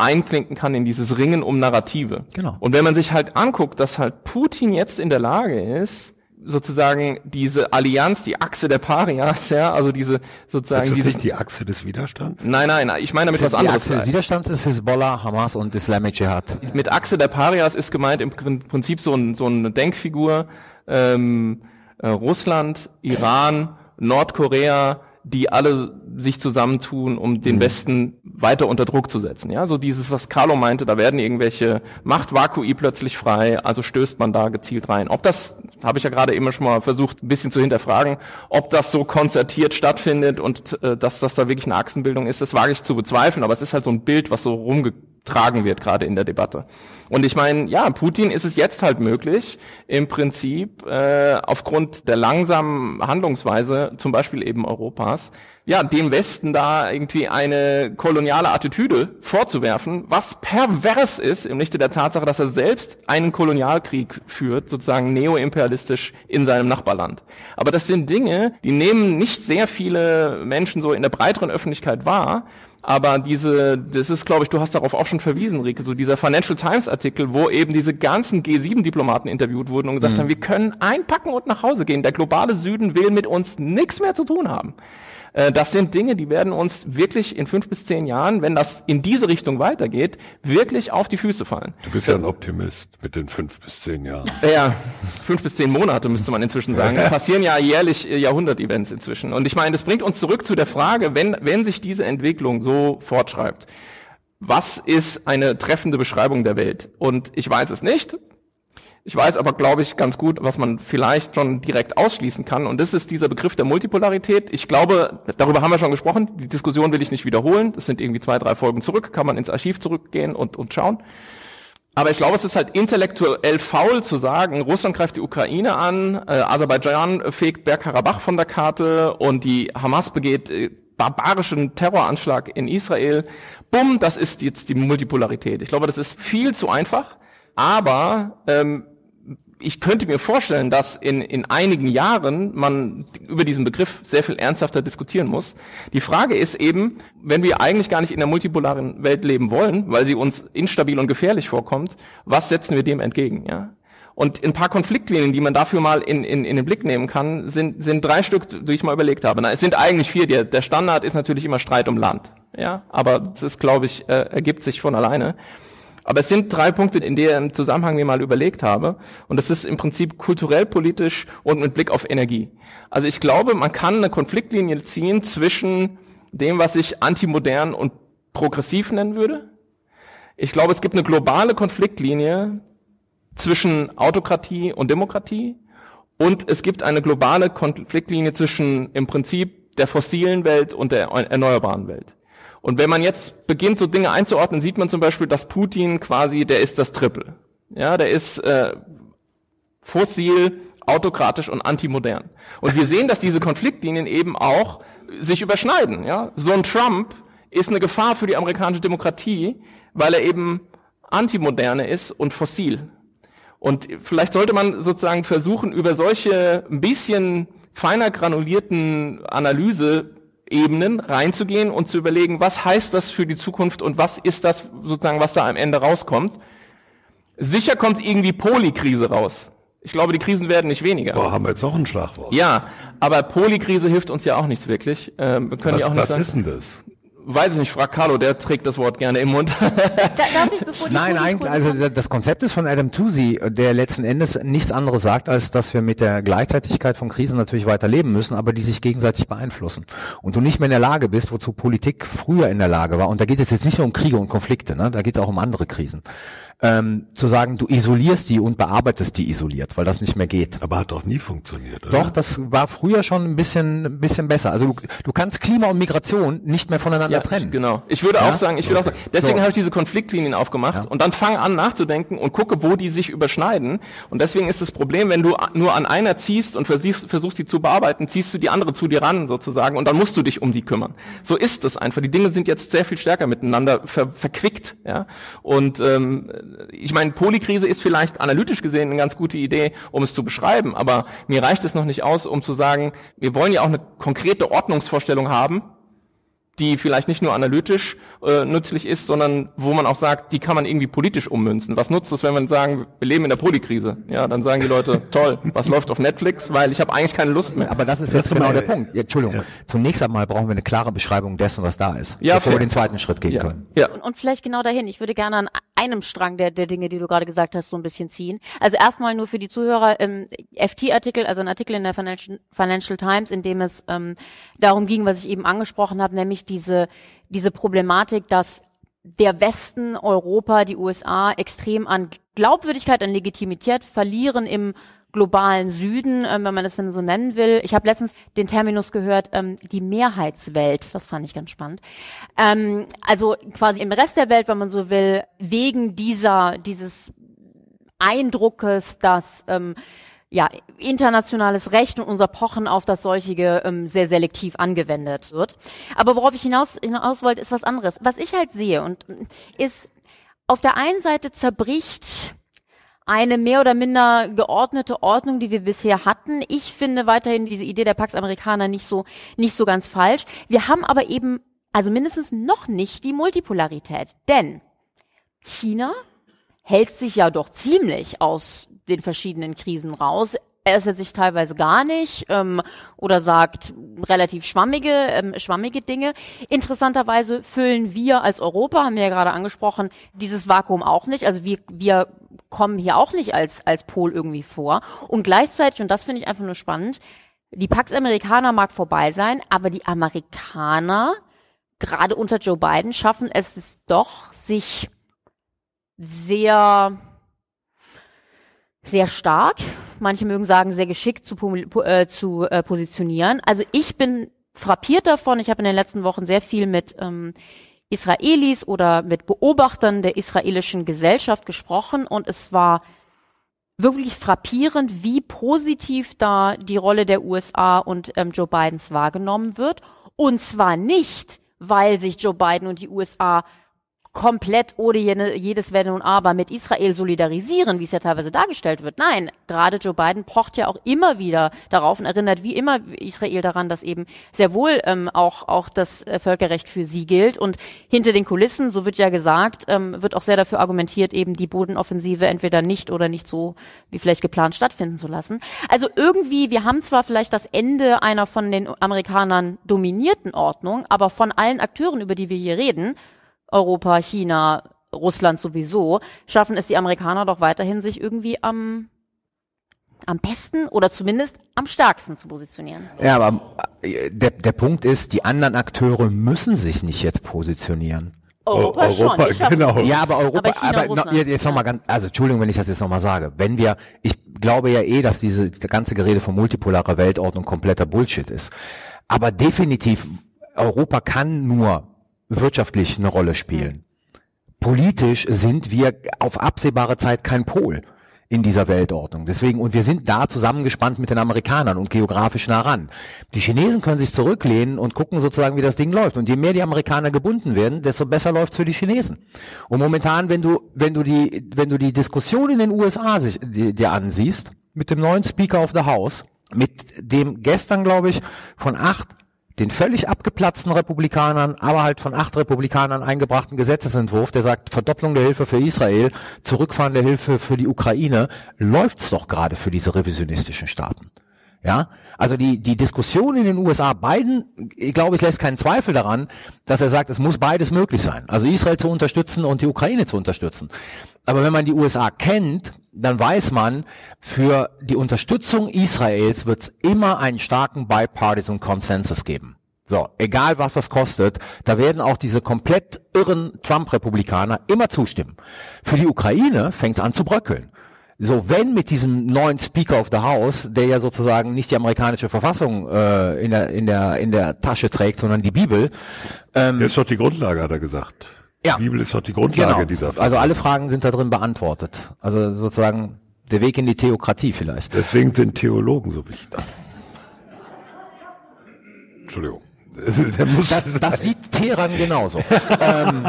einklinken kann in dieses Ringen um Narrative. Genau. Und wenn man sich halt anguckt, dass halt Putin jetzt in der Lage ist, sozusagen diese Allianz, die Achse der Parias, ja, also diese sozusagen ist das diese nicht die Achse des Widerstands? Nein, nein, ich meine damit was anderes. Die Achse des Widerstands ist Hezbollah, Hamas und Islamic Jihad. Mit Achse der Parias ist gemeint im Prinzip so, ein, so eine Denkfigur ähm, äh, Russland, Iran, Nordkorea, die alle sich zusammentun, um den mhm. Westen weiter unter Druck zu setzen. Ja, so dieses, was Carlo meinte, da werden irgendwelche Machtvakui plötzlich frei, also stößt man da gezielt rein. Ob das, habe ich ja gerade immer schon mal versucht, ein bisschen zu hinterfragen, ob das so konzertiert stattfindet und äh, dass das da wirklich eine Achsenbildung ist, das wage ich zu bezweifeln, aber es ist halt so ein Bild, was so rumgetragen wird gerade in der Debatte. Und ich meine, ja, Putin ist es jetzt halt möglich, im Prinzip äh, aufgrund der langsamen Handlungsweise, zum Beispiel eben Europas, ja, dem Westen da irgendwie eine koloniale Attitüde vorzuwerfen, was pervers ist im Lichte der Tatsache, dass er selbst einen Kolonialkrieg führt, sozusagen neoimperialistisch in seinem Nachbarland. Aber das sind Dinge, die nehmen nicht sehr viele Menschen so in der breiteren Öffentlichkeit wahr, aber diese, das ist, glaube ich, du hast darauf auch schon verwiesen, Rike, so dieser Financial Times Artikel, wo eben diese ganzen G7-Diplomaten interviewt wurden und gesagt mhm. haben, wir können einpacken und nach Hause gehen. Der globale Süden will mit uns nichts mehr zu tun haben. Äh, das sind Dinge, die werden uns wirklich in fünf bis zehn Jahren, wenn das in diese Richtung weitergeht, wirklich auf die Füße fallen. Du bist ja ein Optimist mit den fünf bis zehn Jahren. Ja, fünf bis zehn Monate müsste man inzwischen sagen. Es passieren ja jährlich äh, Jahrhundert-Events inzwischen. Und ich meine, das bringt uns zurück zu der Frage, wenn, wenn sich diese Entwicklung so fortschreibt, was ist eine treffende Beschreibung der Welt? Und ich weiß es nicht. Ich weiß aber, glaube ich, ganz gut, was man vielleicht schon direkt ausschließen kann. Und das ist dieser Begriff der Multipolarität. Ich glaube, darüber haben wir schon gesprochen. Die Diskussion will ich nicht wiederholen. Das sind irgendwie zwei, drei Folgen zurück. Kann man ins Archiv zurückgehen und, und schauen. Aber ich glaube, es ist halt intellektuell faul zu sagen, Russland greift die Ukraine an, äh, Aserbaidschan fegt Bergkarabach von der Karte und die Hamas begeht äh, barbarischen Terroranschlag in Israel. Bumm, das ist jetzt die Multipolarität. Ich glaube, das ist viel zu einfach. Aber ähm, ich könnte mir vorstellen, dass in, in einigen Jahren man über diesen Begriff sehr viel ernsthafter diskutieren muss. Die Frage ist eben, wenn wir eigentlich gar nicht in der multipolaren Welt leben wollen, weil sie uns instabil und gefährlich vorkommt, was setzen wir dem entgegen? Ja? Und ein paar Konfliktlinien, die man dafür mal in, in, in den Blick nehmen kann, sind, sind drei Stück, die ich mal überlegt habe. Na, es sind eigentlich vier. Der, der Standard ist natürlich immer Streit um Land. Ja, aber das ist, glaube ich, äh, ergibt sich von alleine. Aber es sind drei Punkte, in deren Zusammenhang mir mal überlegt habe. Und das ist im Prinzip kulturell, politisch und mit Blick auf Energie. Also ich glaube, man kann eine Konfliktlinie ziehen zwischen dem, was ich antimodern und progressiv nennen würde. Ich glaube, es gibt eine globale Konfliktlinie zwischen Autokratie und Demokratie. und es gibt eine globale Konfliktlinie zwischen im Prinzip der fossilen Welt und der erneuerbaren Welt. Und wenn man jetzt beginnt, so Dinge einzuordnen, sieht man zum Beispiel, dass Putin quasi, der ist das Triple. Ja, der ist äh, fossil, autokratisch und antimodern. Und wir sehen, dass diese Konfliktlinien eben auch sich überschneiden. Ja, so ein Trump ist eine Gefahr für die amerikanische Demokratie, weil er eben antimoderne ist und fossil. Und vielleicht sollte man sozusagen versuchen, über solche ein bisschen feiner granulierten Analyseebenen reinzugehen und zu überlegen, was heißt das für die Zukunft und was ist das sozusagen, was da am Ende rauskommt. Sicher kommt irgendwie Polykrise raus. Ich glaube, die Krisen werden nicht weniger. Boah, haben wir jetzt noch ein Schlagwort. Ja, aber Polykrise hilft uns ja auch nichts wirklich. Ähm, wir können was, ja auch nicht was sagen, ist denn das? Weiß ich nicht, frag Carlo, der trägt das Wort gerne im Mund. darf ich, Nein, eigentlich, also das Konzept ist von Adam Toozy, der letzten Endes nichts anderes sagt, als dass wir mit der Gleichzeitigkeit von Krisen natürlich weiter leben müssen, aber die sich gegenseitig beeinflussen. Und du nicht mehr in der Lage bist, wozu Politik früher in der Lage war, und da geht es jetzt nicht nur um Kriege und Konflikte, ne? da geht es auch um andere Krisen, ähm, zu sagen, du isolierst die und bearbeitest die isoliert, weil das nicht mehr geht. Aber hat doch nie funktioniert, oder? Doch, das war früher schon ein bisschen, ein bisschen besser. Also du, du kannst Klima und Migration nicht mehr voneinander Ja, trennen. Genau. Ich würde Ja? auch sagen, ich würde auch sagen, deswegen So. habe ich diese Konfliktlinien aufgemacht Ja. und dann fang an nachzudenken und gucke, wo die sich überschneiden. Und deswegen ist das Problem, wenn du nur an einer ziehst und versuchst, versuchst die zu bearbeiten, ziehst du die andere zu dir ran sozusagen und dann musst du dich um die kümmern. So ist es einfach. Die Dinge sind jetzt sehr viel stärker miteinander ver verquickt. Ja? Und ähm, ich meine, Polykrise ist vielleicht analytisch gesehen eine ganz gute Idee, um es zu beschreiben, aber mir reicht es noch nicht aus, um zu sagen, wir wollen ja auch eine konkrete Ordnungsvorstellung haben, die vielleicht nicht nur analytisch äh, nützlich ist, sondern wo man auch sagt, die kann man irgendwie politisch ummünzen. Was nutzt es, wenn man sagen, wir leben in der Polykrise? Ja, dann sagen die Leute, toll, was läuft auf Netflix, weil ich habe eigentlich keine Lust mehr. Aber das ist jetzt Jetzt genau der Punkt. Ja, Entschuldigung. Zunächst einmal brauchen wir eine klare Beschreibung dessen, was da ist, Ja, bevor fair. wir den zweiten Schritt gehen ja. können. ja. Und, und vielleicht genau dahin. Ich würde gerne an einem Strang der, der Dinge, die du gerade gesagt hast, so ein bisschen ziehen. Also erstmal nur für die Zuhörer, ähm, FT-Artikel, also ein Artikel in der Financial, Financial Times, in dem es ähm, darum ging, was ich eben angesprochen habe, nämlich diese, diese Problematik, dass der Westen, Europa, die USA extrem an Glaubwürdigkeit, an Legitimität verlieren im globalen Süden, ähm, wenn man es denn so nennen will. Ich habe letztens den Terminus gehört, ähm, die Mehrheitswelt. Das fand ich ganz spannend. Ähm, also quasi im Rest der Welt, wenn man so will, wegen dieser dieses Eindruckes, dass ähm, ja, internationales Recht und unser Pochen auf das solche ähm, sehr selektiv angewendet wird. Aber worauf ich hinaus, hinaus wollte, ist was anderes. Was ich halt sehe und ähm, ist, auf der einen Seite zerbricht eine mehr oder minder geordnete Ordnung, die wir bisher hatten. Ich finde weiterhin diese Idee der Pax Amerikaner nicht so, nicht so ganz falsch. Wir haben aber eben, also mindestens noch nicht die Multipolarität. Denn China hält sich ja doch ziemlich aus den verschiedenen Krisen raus. Äußert sich teilweise gar nicht ähm, oder sagt relativ schwammige, ähm, schwammige Dinge. Interessanterweise füllen wir als Europa, haben wir ja gerade angesprochen, dieses Vakuum auch nicht. Also wir, wir kommen hier auch nicht als, als Pol irgendwie vor. Und gleichzeitig, und das finde ich einfach nur spannend, die Pax Amerikaner mag vorbei sein, aber die Amerikaner, gerade unter Joe Biden, schaffen es doch, sich sehr, sehr stark, manche mögen sagen sehr geschickt zu, äh, zu äh, positionieren. Also ich bin frappiert davon. Ich habe in den letzten Wochen sehr viel mit ähm, Israelis oder mit Beobachtern der israelischen Gesellschaft gesprochen und es war wirklich frappierend, wie positiv da die Rolle der USA und ähm, Joe Bidens wahrgenommen wird. Und zwar nicht, weil sich Joe Biden und die USA komplett ohne jene, jedes Wenn und Aber mit Israel solidarisieren, wie es ja teilweise dargestellt wird. Nein, gerade Joe Biden pocht ja auch immer wieder darauf und erinnert wie immer Israel daran, dass eben sehr wohl ähm, auch, auch das äh, Völkerrecht für sie gilt. Und hinter den Kulissen, so wird ja gesagt, ähm, wird auch sehr dafür argumentiert, eben die Bodenoffensive entweder nicht oder nicht so wie vielleicht geplant stattfinden zu lassen. Also irgendwie, wir haben zwar vielleicht das Ende einer von den Amerikanern dominierten Ordnung, aber von allen Akteuren, über die wir hier reden, Europa, China, Russland sowieso, schaffen es die Amerikaner doch weiterhin, sich irgendwie am, am besten oder zumindest am stärksten zu positionieren. Ja, aber äh, der, der Punkt ist, die anderen Akteure müssen sich nicht jetzt positionieren. Europa, Europa, schon. genau. Ja, aber Europa, Aber China, aber, jetzt, nochmal ganz, also Entschuldigung, wenn ich das jetzt nochmal sage. Wenn wir, ich glaube ja eh, dass diese die ganze Gerede von multipolarer Weltordnung kompletter Bullshit ist. Aber definitiv, Europa kann nur wirtschaftlich eine Rolle spielen. Politisch sind wir auf absehbare Zeit kein Pol in dieser Weltordnung. Deswegen, und wir sind da zusammengespannt mit den Amerikanern und geografisch nah ran. Die Chinesen können sich zurücklehnen und gucken sozusagen, wie das Ding läuft. Und je mehr die Amerikaner gebunden werden, desto besser läuft's für die Chinesen. Und momentan, wenn du, wenn du die, wenn du die Diskussion in den USA sich, die, dir ansiehst, mit dem neuen Speaker of the House, mit dem gestern, glaube ich, von acht den völlig abgeplatzten Republikanern, aber halt von acht Republikanern eingebrachten Gesetzesentwurf, der sagt, Verdopplung der Hilfe für Israel, Zurückfahren der Hilfe für die Ukraine, läuft's doch gerade für diese revisionistischen Staaten. Ja, also die, die Diskussion in den USA, Biden, ich glaube, ich lässt keinen Zweifel daran, dass er sagt, es muss beides möglich sein. Also Israel zu unterstützen und die Ukraine zu unterstützen. Aber wenn man die USA kennt, dann weiß man, für die Unterstützung Israels wird es immer einen starken bipartisan Consensus geben. So, egal was das kostet, da werden auch diese komplett irren Trump-Republikaner immer zustimmen. Für die Ukraine fängt es an zu bröckeln. So, wenn mit diesem neuen Speaker of the House, der ja sozusagen nicht die amerikanische Verfassung äh, in, der, in, der, in der Tasche trägt, sondern die Bibel. Ähm, das ist doch die Grundlage, hat er gesagt. Ja. Die Bibel ist doch die Grundlage genau. dieser Frage. Also alle Fragen sind da drin beantwortet. Also sozusagen der Weg in die Theokratie vielleicht. Deswegen sind Theologen so wichtig. Entschuldigung. Das, das sieht Teheran genauso. ähm,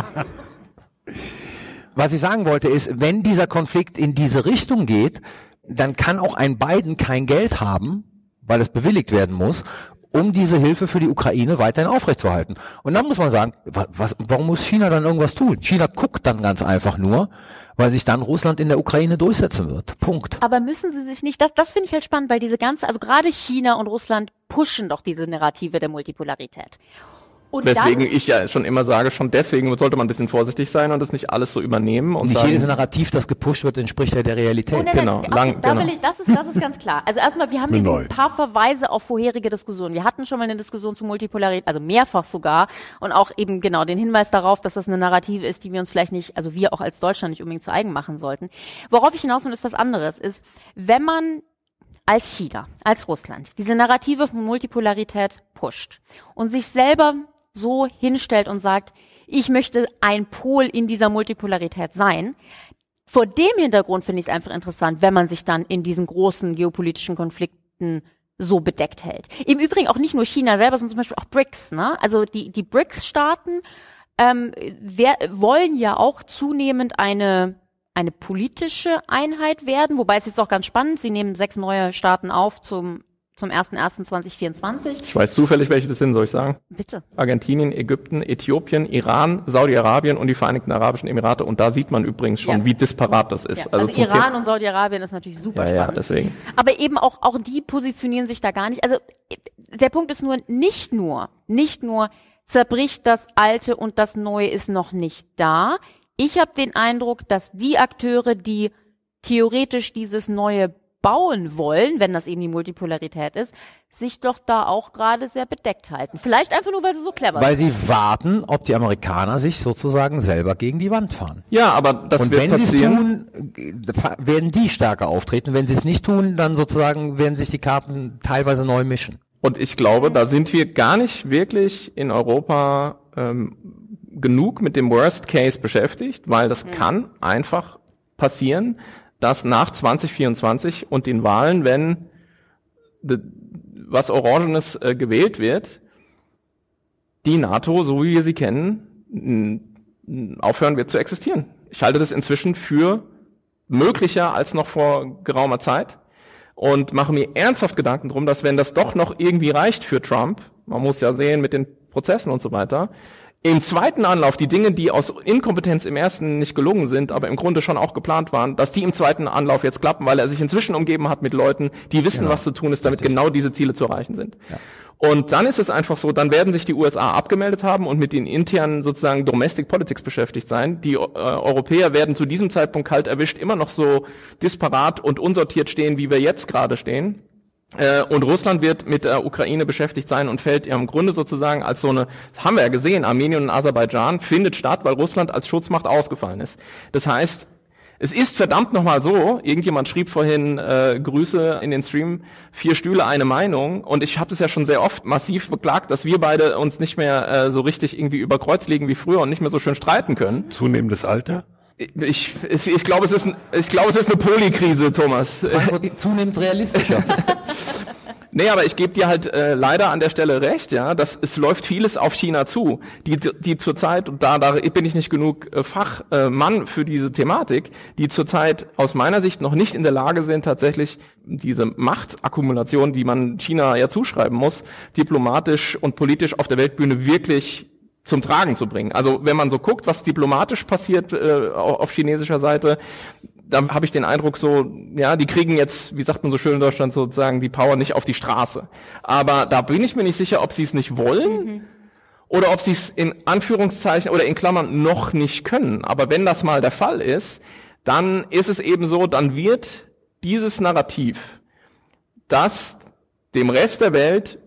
was ich sagen wollte ist, wenn dieser Konflikt in diese Richtung geht, dann kann auch ein Biden kein Geld haben, weil es bewilligt werden muss, um diese Hilfe für die Ukraine weiterhin aufrechtzuerhalten. Und dann muss man sagen, was, warum muss China dann irgendwas tun? China guckt dann ganz einfach nur, weil sich dann Russland in der Ukraine durchsetzen wird. Punkt. Aber müssen sie sich nicht, das, das finde ich halt spannend, weil diese ganze, also gerade China und Russland pushen doch diese Narrative der Multipolarität. Und Weswegen ich ja schon immer sage, schon deswegen sollte man ein bisschen vorsichtig sein und das nicht alles so übernehmen. Und nicht sagen, jedes Narrativ, das gepusht wird, entspricht ja der Realität. Oh, nein, genau, lang, da genau. will ich, das ist, das ist ganz klar. Also erstmal, wir haben hier so ein paar Verweise auf vorherige Diskussionen. Wir hatten schon mal eine Diskussion zu Multipolarität, also mehrfach sogar, und auch eben genau den Hinweis darauf, dass das eine Narrative ist, die wir uns vielleicht nicht, also wir auch als Deutschland nicht unbedingt zu eigen machen sollten. Worauf ich hinaus will, ist was anderes, ist, wenn man als China, als Russland diese Narrative von Multipolarität pusht und sich selber so hinstellt und sagt, ich möchte ein Pol in dieser Multipolarität sein. Vor dem Hintergrund finde ich es einfach interessant, wenn man sich dann in diesen großen geopolitischen Konflikten so bedeckt hält. Im Übrigen auch nicht nur China selber, sondern zum Beispiel auch BRICS. Ne? Also die, die BRICS-Staaten ähm, wer, wollen ja auch zunehmend eine eine politische Einheit werden, wobei es jetzt auch ganz spannend, sie nehmen sechs neue Staaten auf zum zum 01.01.2024. Ich weiß zufällig, welche das sind, soll ich sagen? Bitte. Argentinien, Ägypten, Äthiopien, Iran, Saudi-Arabien und die Vereinigten Arabischen Emirate. Und da sieht man übrigens schon, Ja. wie disparat das ist. Ja, also zum Iran The- und Saudi-Arabien ist natürlich super ja, ja, spannend. deswegen. Aber eben auch, auch die positionieren sich da gar nicht. Also der Punkt ist nur, nicht nur, nicht nur zerbricht das Alte und das Neue ist noch nicht da. Ich habe den Eindruck, dass die Akteure, die theoretisch dieses Neue bauen wollen, wenn das eben die Multipolarität ist, sich doch da auch gerade sehr bedeckt halten. Vielleicht einfach nur, weil sie so clever Weil sie warten, ob die Amerikaner sich sozusagen selber gegen die Wand fahren. Ja, aber das Und wird wenn sie es tun, werden die stärker auftreten. Wenn sie es nicht tun, dann sozusagen werden sich die Karten teilweise neu mischen. Und ich glaube, da sind wir gar nicht wirklich in Europa ähm, genug mit dem Worst Case beschäftigt, weil das kann einfach passieren, dass nach 2024 und den Wahlen, wenn was Orangenes äh, gewählt wird, die NATO, so wie wir sie kennen, aufhören wird zu existieren. Ich halte das inzwischen für möglicher als noch vor geraumer Zeit und mache mir ernsthaft Gedanken drum, dass wenn das doch noch irgendwie reicht für Trump, man muss ja sehen mit den Prozessen und so weiter, im zweiten Anlauf die Dinge, die aus Inkompetenz im ersten nicht gelungen sind, aber im Grunde schon auch geplant waren, dass die im zweiten Anlauf jetzt klappen, weil er sich inzwischen umgeben hat mit Leuten, die wissen, was zu tun ist, damit genau diese Ziele zu erreichen sind. Und dann ist es einfach so, dann werden sich die USA abgemeldet haben und mit den internen sozusagen Domestic Politics beschäftigt sein. Die äh, Europäer werden zu diesem Zeitpunkt kalt erwischt immer noch so disparat und unsortiert stehen, wie wir jetzt gerade stehen. Äh, und Russland wird mit der Ukraine beschäftigt sein und fällt im Grunde sozusagen als so eine, haben wir ja gesehen, Armenien und Aserbaidschan findet statt, weil Russland als Schutzmacht ausgefallen ist. Das heißt, Es ist verdammt nochmal so, irgendjemand schrieb vorhin äh, Grüße in den Stream, vier Stühle, eine Meinung. Und ich habe das ja schon sehr oft massiv beklagt, dass wir beide uns nicht mehr äh, so richtig irgendwie über Kreuz legen wie früher und nicht mehr so schön streiten können. Zunehmendes Alter? Ich, ich, ich glaube, es ist, ich glaube, es ist eine Polykrise, Thomas. Zunehmend realistischer. Nee, aber ich gebe dir halt äh, leider an der Stelle recht, ja, dass es läuft vieles auf China zu, die die zurzeit und da da bin ich nicht genug äh, Fachmann äh, für diese Thematik, die zurzeit aus meiner Sicht noch nicht in der Lage sind tatsächlich diese Machtakkumulation, die man China ja zuschreiben muss, diplomatisch und politisch auf der Weltbühne wirklich zum Tragen zu bringen. Also wenn man so guckt, was diplomatisch passiert äh, auf chinesischer Seite, da habe ich den Eindruck so, ja, die kriegen jetzt, wie sagt man so schön in Deutschland sozusagen, die Power nicht auf die Straße. Aber da bin ich mir nicht sicher, ob sie es nicht wollen mhm. oder ob sie es in Anführungszeichen oder in Klammern noch nicht können. Aber wenn das mal der Fall ist, dann ist es eben so, dann wird dieses Narrativ, das dem Rest der Welt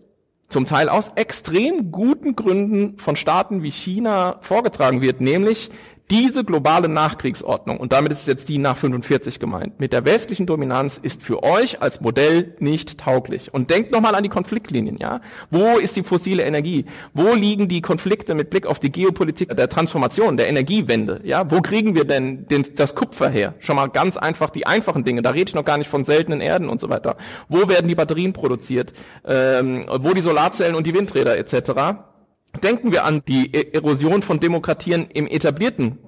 zum Teil aus extrem guten Gründen von Staaten wie China vorgetragen wird, nämlich diese globale Nachkriegsordnung, und damit ist jetzt die nach 45 gemeint, mit der westlichen Dominanz ist für euch als Modell nicht tauglich. Und denkt nochmal an die Konfliktlinien, ja? Wo ist die fossile Energie? Wo liegen die Konflikte mit Blick auf die Geopolitik der Transformation, der Energiewende, ja? Wo kriegen wir denn den, das Kupfer her? Schon mal ganz einfach die einfachen Dinge, da rede ich noch gar nicht von seltenen Erden und so weiter. Wo werden die Batterien produziert? Ähm, wo die Solarzellen und die Windräder etc.? Denken wir an die e- Erosion von Demokratien im etablierten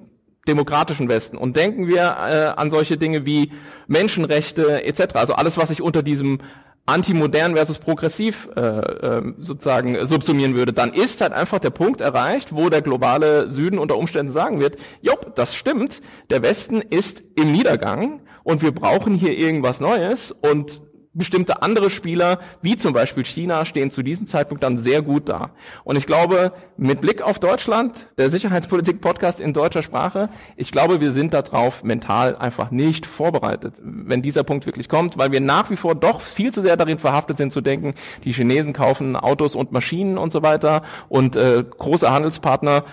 demokratischen Westen und denken wir äh, an solche Dinge wie Menschenrechte etc. Also alles, was sich unter diesem antimodern versus progressiv äh, äh, sozusagen subsumieren würde, dann ist halt einfach der Punkt erreicht, wo der globale Süden unter Umständen sagen wird, jopp, das stimmt, der Westen ist im Niedergang und wir brauchen hier irgendwas Neues und bestimmte andere Spieler, wie zum Beispiel China, stehen zu diesem Zeitpunkt dann sehr gut da. Und ich glaube, mit Blick auf Deutschland, der Sicherheitspolitik-Podcast in deutscher Sprache, ich glaube, wir sind darauf mental einfach nicht vorbereitet, wenn dieser Punkt wirklich kommt, weil wir nach wie vor doch viel zu sehr darin verhaftet sind zu denken, die Chinesen kaufen Autos und Maschinen und so weiter und äh, große Handelspartner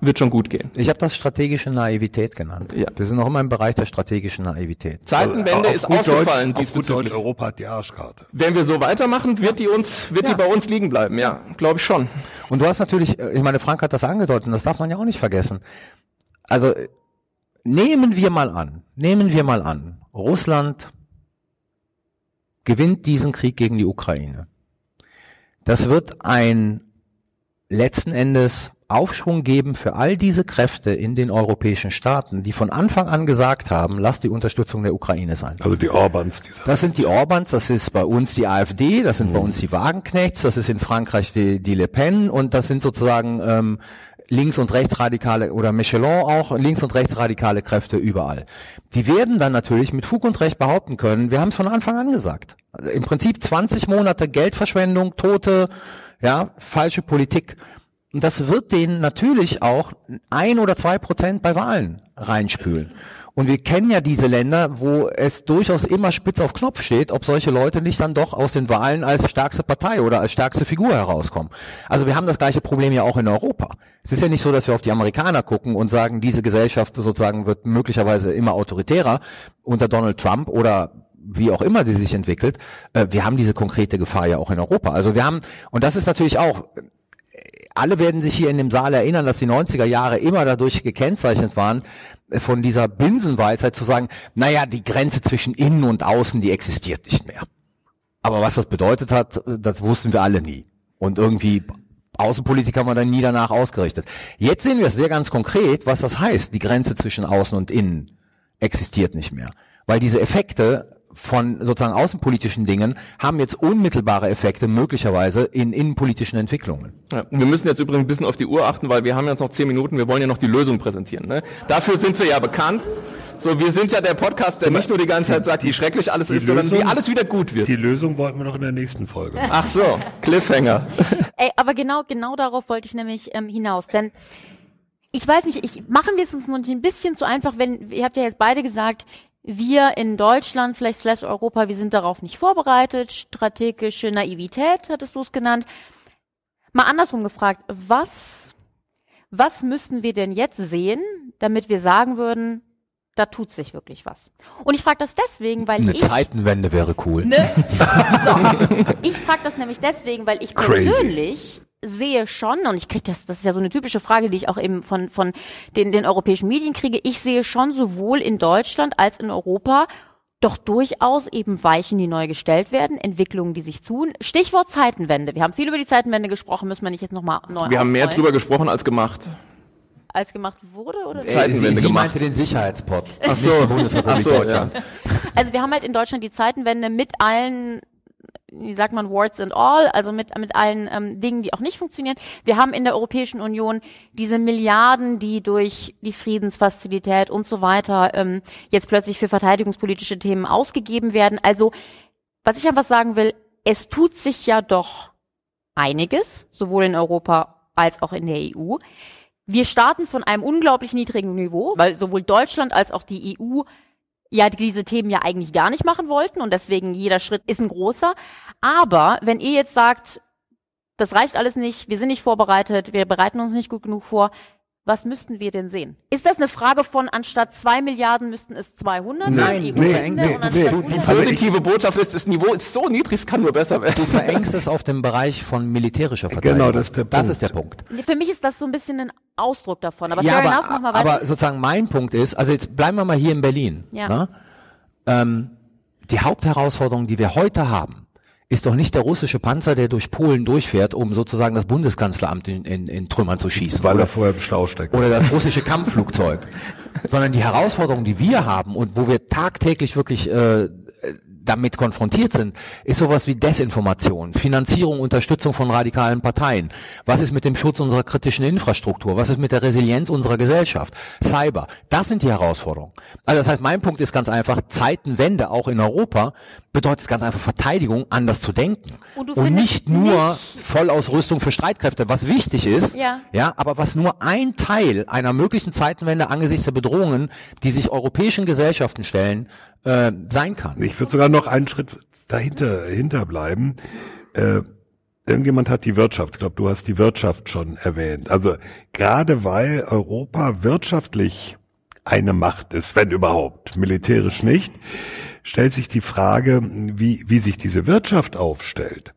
wird schon gut gehen. Ich habe das strategische Naivität genannt. Ja. Wir sind noch immer im Bereich der strategischen Naivität. Zeitenwende also, ist ausgefallen Deutsch, diesbezüglich. Deutsch, Europa hat die Arschkarte. Wenn wir so weitermachen, wird die uns, wird ja. die bei uns liegen bleiben. Ja, glaube ich schon. Und du hast natürlich, ich meine, Frank hat das angedeutet, und das darf man ja auch nicht vergessen. Also nehmen wir mal an, nehmen wir mal an, Russland gewinnt diesen Krieg gegen die Ukraine. Das wird ein letzten Endes Aufschwung geben für all diese Kräfte in den europäischen Staaten, die von Anfang an gesagt haben, lass die Unterstützung der Ukraine sein. Also die Orbans. Dieser das sind die Orbans, das ist bei uns die AfD, das sind mhm. bei uns die Wagenknechts, das ist in Frankreich die, die Le Pen und das sind sozusagen ähm, links- und rechtsradikale oder Michelin auch, links- und rechtsradikale Kräfte überall. Die werden dann natürlich mit Fug und Recht behaupten können, wir haben es von Anfang an gesagt. Also Im Prinzip 20 Monate Geldverschwendung, Tote, ja, falsche Politik. Und das wird denen natürlich auch ein oder zwei Prozent bei Wahlen reinspülen. Und wir kennen ja diese Länder, wo es durchaus immer spitz auf Knopf steht, ob solche Leute nicht dann doch aus den Wahlen als stärkste Partei oder als stärkste Figur herauskommen. Also wir haben das gleiche Problem ja auch in Europa. Es ist ja nicht so, dass wir auf die Amerikaner gucken und sagen, diese Gesellschaft sozusagen wird möglicherweise immer autoritärer unter Donald Trump oder wie auch immer die sich entwickelt. Äh, wir haben diese konkrete Gefahr ja auch in Europa. Also wir haben, und das ist natürlich auch, alle werden sich hier in dem Saal erinnern, dass die 90er Jahre immer dadurch gekennzeichnet waren, äh, von dieser Binsenweisheit zu sagen, naja, die Grenze zwischen innen und außen, die existiert nicht mehr. Aber was das bedeutet hat, das wussten wir alle nie. Und irgendwie Außenpolitik haben wir dann nie danach ausgerichtet. Jetzt sehen wir es sehr ganz konkret, was das heißt. Die Grenze zwischen außen und innen existiert nicht mehr. Weil diese Effekte von sozusagen außenpolitischen Dingen haben jetzt unmittelbare Effekte möglicherweise in innenpolitischen Entwicklungen. Ja, wir müssen jetzt übrigens ein bisschen auf die Uhr achten, weil wir haben jetzt noch zehn Minuten, wir wollen ja noch die Lösung präsentieren. Ne? Dafür sind wir ja bekannt. So, wir sind ja der Podcast, der nicht nur die ganze Zeit sagt, wie schrecklich alles ist, Lösung, sondern wie alles wieder gut wird. Die Lösung wollten wir noch in der nächsten Folge. Ach so, Cliffhanger. Ey, aber genau, genau darauf wollte ich nämlich ähm, hinaus, denn ich weiß nicht, ich machen wir es uns noch ein bisschen zu einfach, wenn ihr habt ja jetzt beide gesagt, wir in Deutschland, vielleicht slash Europa, wir sind darauf nicht vorbereitet. Strategische Naivität, hattest du es genannt. Mal andersrum gefragt, was, was müssten wir denn jetzt sehen, damit wir sagen würden, da tut sich wirklich was. Und ich frage das deswegen, weil Eine ich Zeitenwende wäre cool. Ne? So. Ich frage das nämlich deswegen, weil ich Crazy. persönlich sehe schon, und ich kriege das, das ist ja so eine typische Frage, die ich auch eben von, von den, den europäischen Medien kriege, ich sehe schon sowohl in Deutschland als in Europa doch durchaus eben Weichen, die neu gestellt werden, Entwicklungen, die sich tun. Stichwort Zeitenwende. Wir haben viel über die Zeitenwende gesprochen, müssen wir nicht jetzt nochmal neu Wir haben mehr aufrollen, drüber gesprochen als gemacht. als gemacht wurde oder? Äh, Zeitenwende sie, sie gemacht. meinte den Sicherheitspot, Ach so. Bundesrepublik Ach so, ja. Also wir haben halt in Deutschland die Zeitenwende mit allen, wie sagt man, warts and all, also mit, mit allen ähm, Dingen, die auch nicht funktionieren. Wir haben in der Europäischen Union diese Milliarden, die durch die Friedensfazilität und so weiter ähm, jetzt plötzlich für verteidigungspolitische Themen ausgegeben werden. Also was ich einfach sagen will, es tut sich ja doch einiges, sowohl in Europa als auch in der EU. Wir starten von einem unglaublich niedrigen Niveau, weil sowohl Deutschland als auch die EU ja diese Themen ja eigentlich gar nicht machen wollten und deswegen jeder Schritt ist ein großer. Aber wenn ihr jetzt sagt, das reicht alles nicht, wir sind nicht vorbereitet, wir bereiten uns nicht gut genug vor, was müssten wir denn sehen? Ist das eine Frage von, anstatt zwei Milliarden müssten es 200 Nein, nee, nee, du- 100? Die Also ich- positive Botschaft ist, das Niveau ist so niedrig, es kann nur besser werden. Du verengst es auf dem Bereich von militärischer Verteidigung. Genau, das ist der Das Punkt. ist der Punkt. Für mich ist das so ein bisschen ein Ausdruck davon. Aber ja, aber, enough, mach mal weiter. aber sozusagen mein Punkt ist, also jetzt bleiben wir mal hier in Berlin. Ja. Ne? Ähm, die Hauptherausforderung, die wir heute haben, ist doch nicht der russische Panzer, der durch Polen durchfährt, um sozusagen das Bundeskanzleramt in, in, in Trümmern zu schießen. Weil oder, er vorher im Stau steckt. oder das russische Kampfflugzeug. Sondern die Herausforderung, die wir haben und wo wir tagtäglich wirklich äh, damit konfrontiert sind, ist sowas wie Desinformation, Finanzierung, Unterstützung von radikalen Parteien. Was ist mit dem Schutz unserer kritischen Infrastruktur? Was ist mit der Resilienz unserer Gesellschaft? Cyber. Das sind die Herausforderungen. Also das heißt, mein Punkt ist ganz einfach, Zeitenwende auch in Europa bedeutet ganz einfach Verteidigung, anders zu denken. Und Und nicht nur nicht- Vollausrüstung für Streitkräfte, was wichtig ist, Ja. ja, aber was nur ein Teil einer möglichen Zeitenwende angesichts der Bedrohungen, die sich europäischen Gesellschaften stellen, äh, sein kann. Ich würde sogar noch einen Schritt dahinter hinterbleiben. Äh, irgendjemand hat die Wirtschaft, ich glaube, du hast die Wirtschaft schon erwähnt. Also gerade weil Europa wirtschaftlich eine Macht ist, wenn überhaupt, militärisch nicht, stellt sich die Frage, wie, wie sich diese Wirtschaft aufstellt.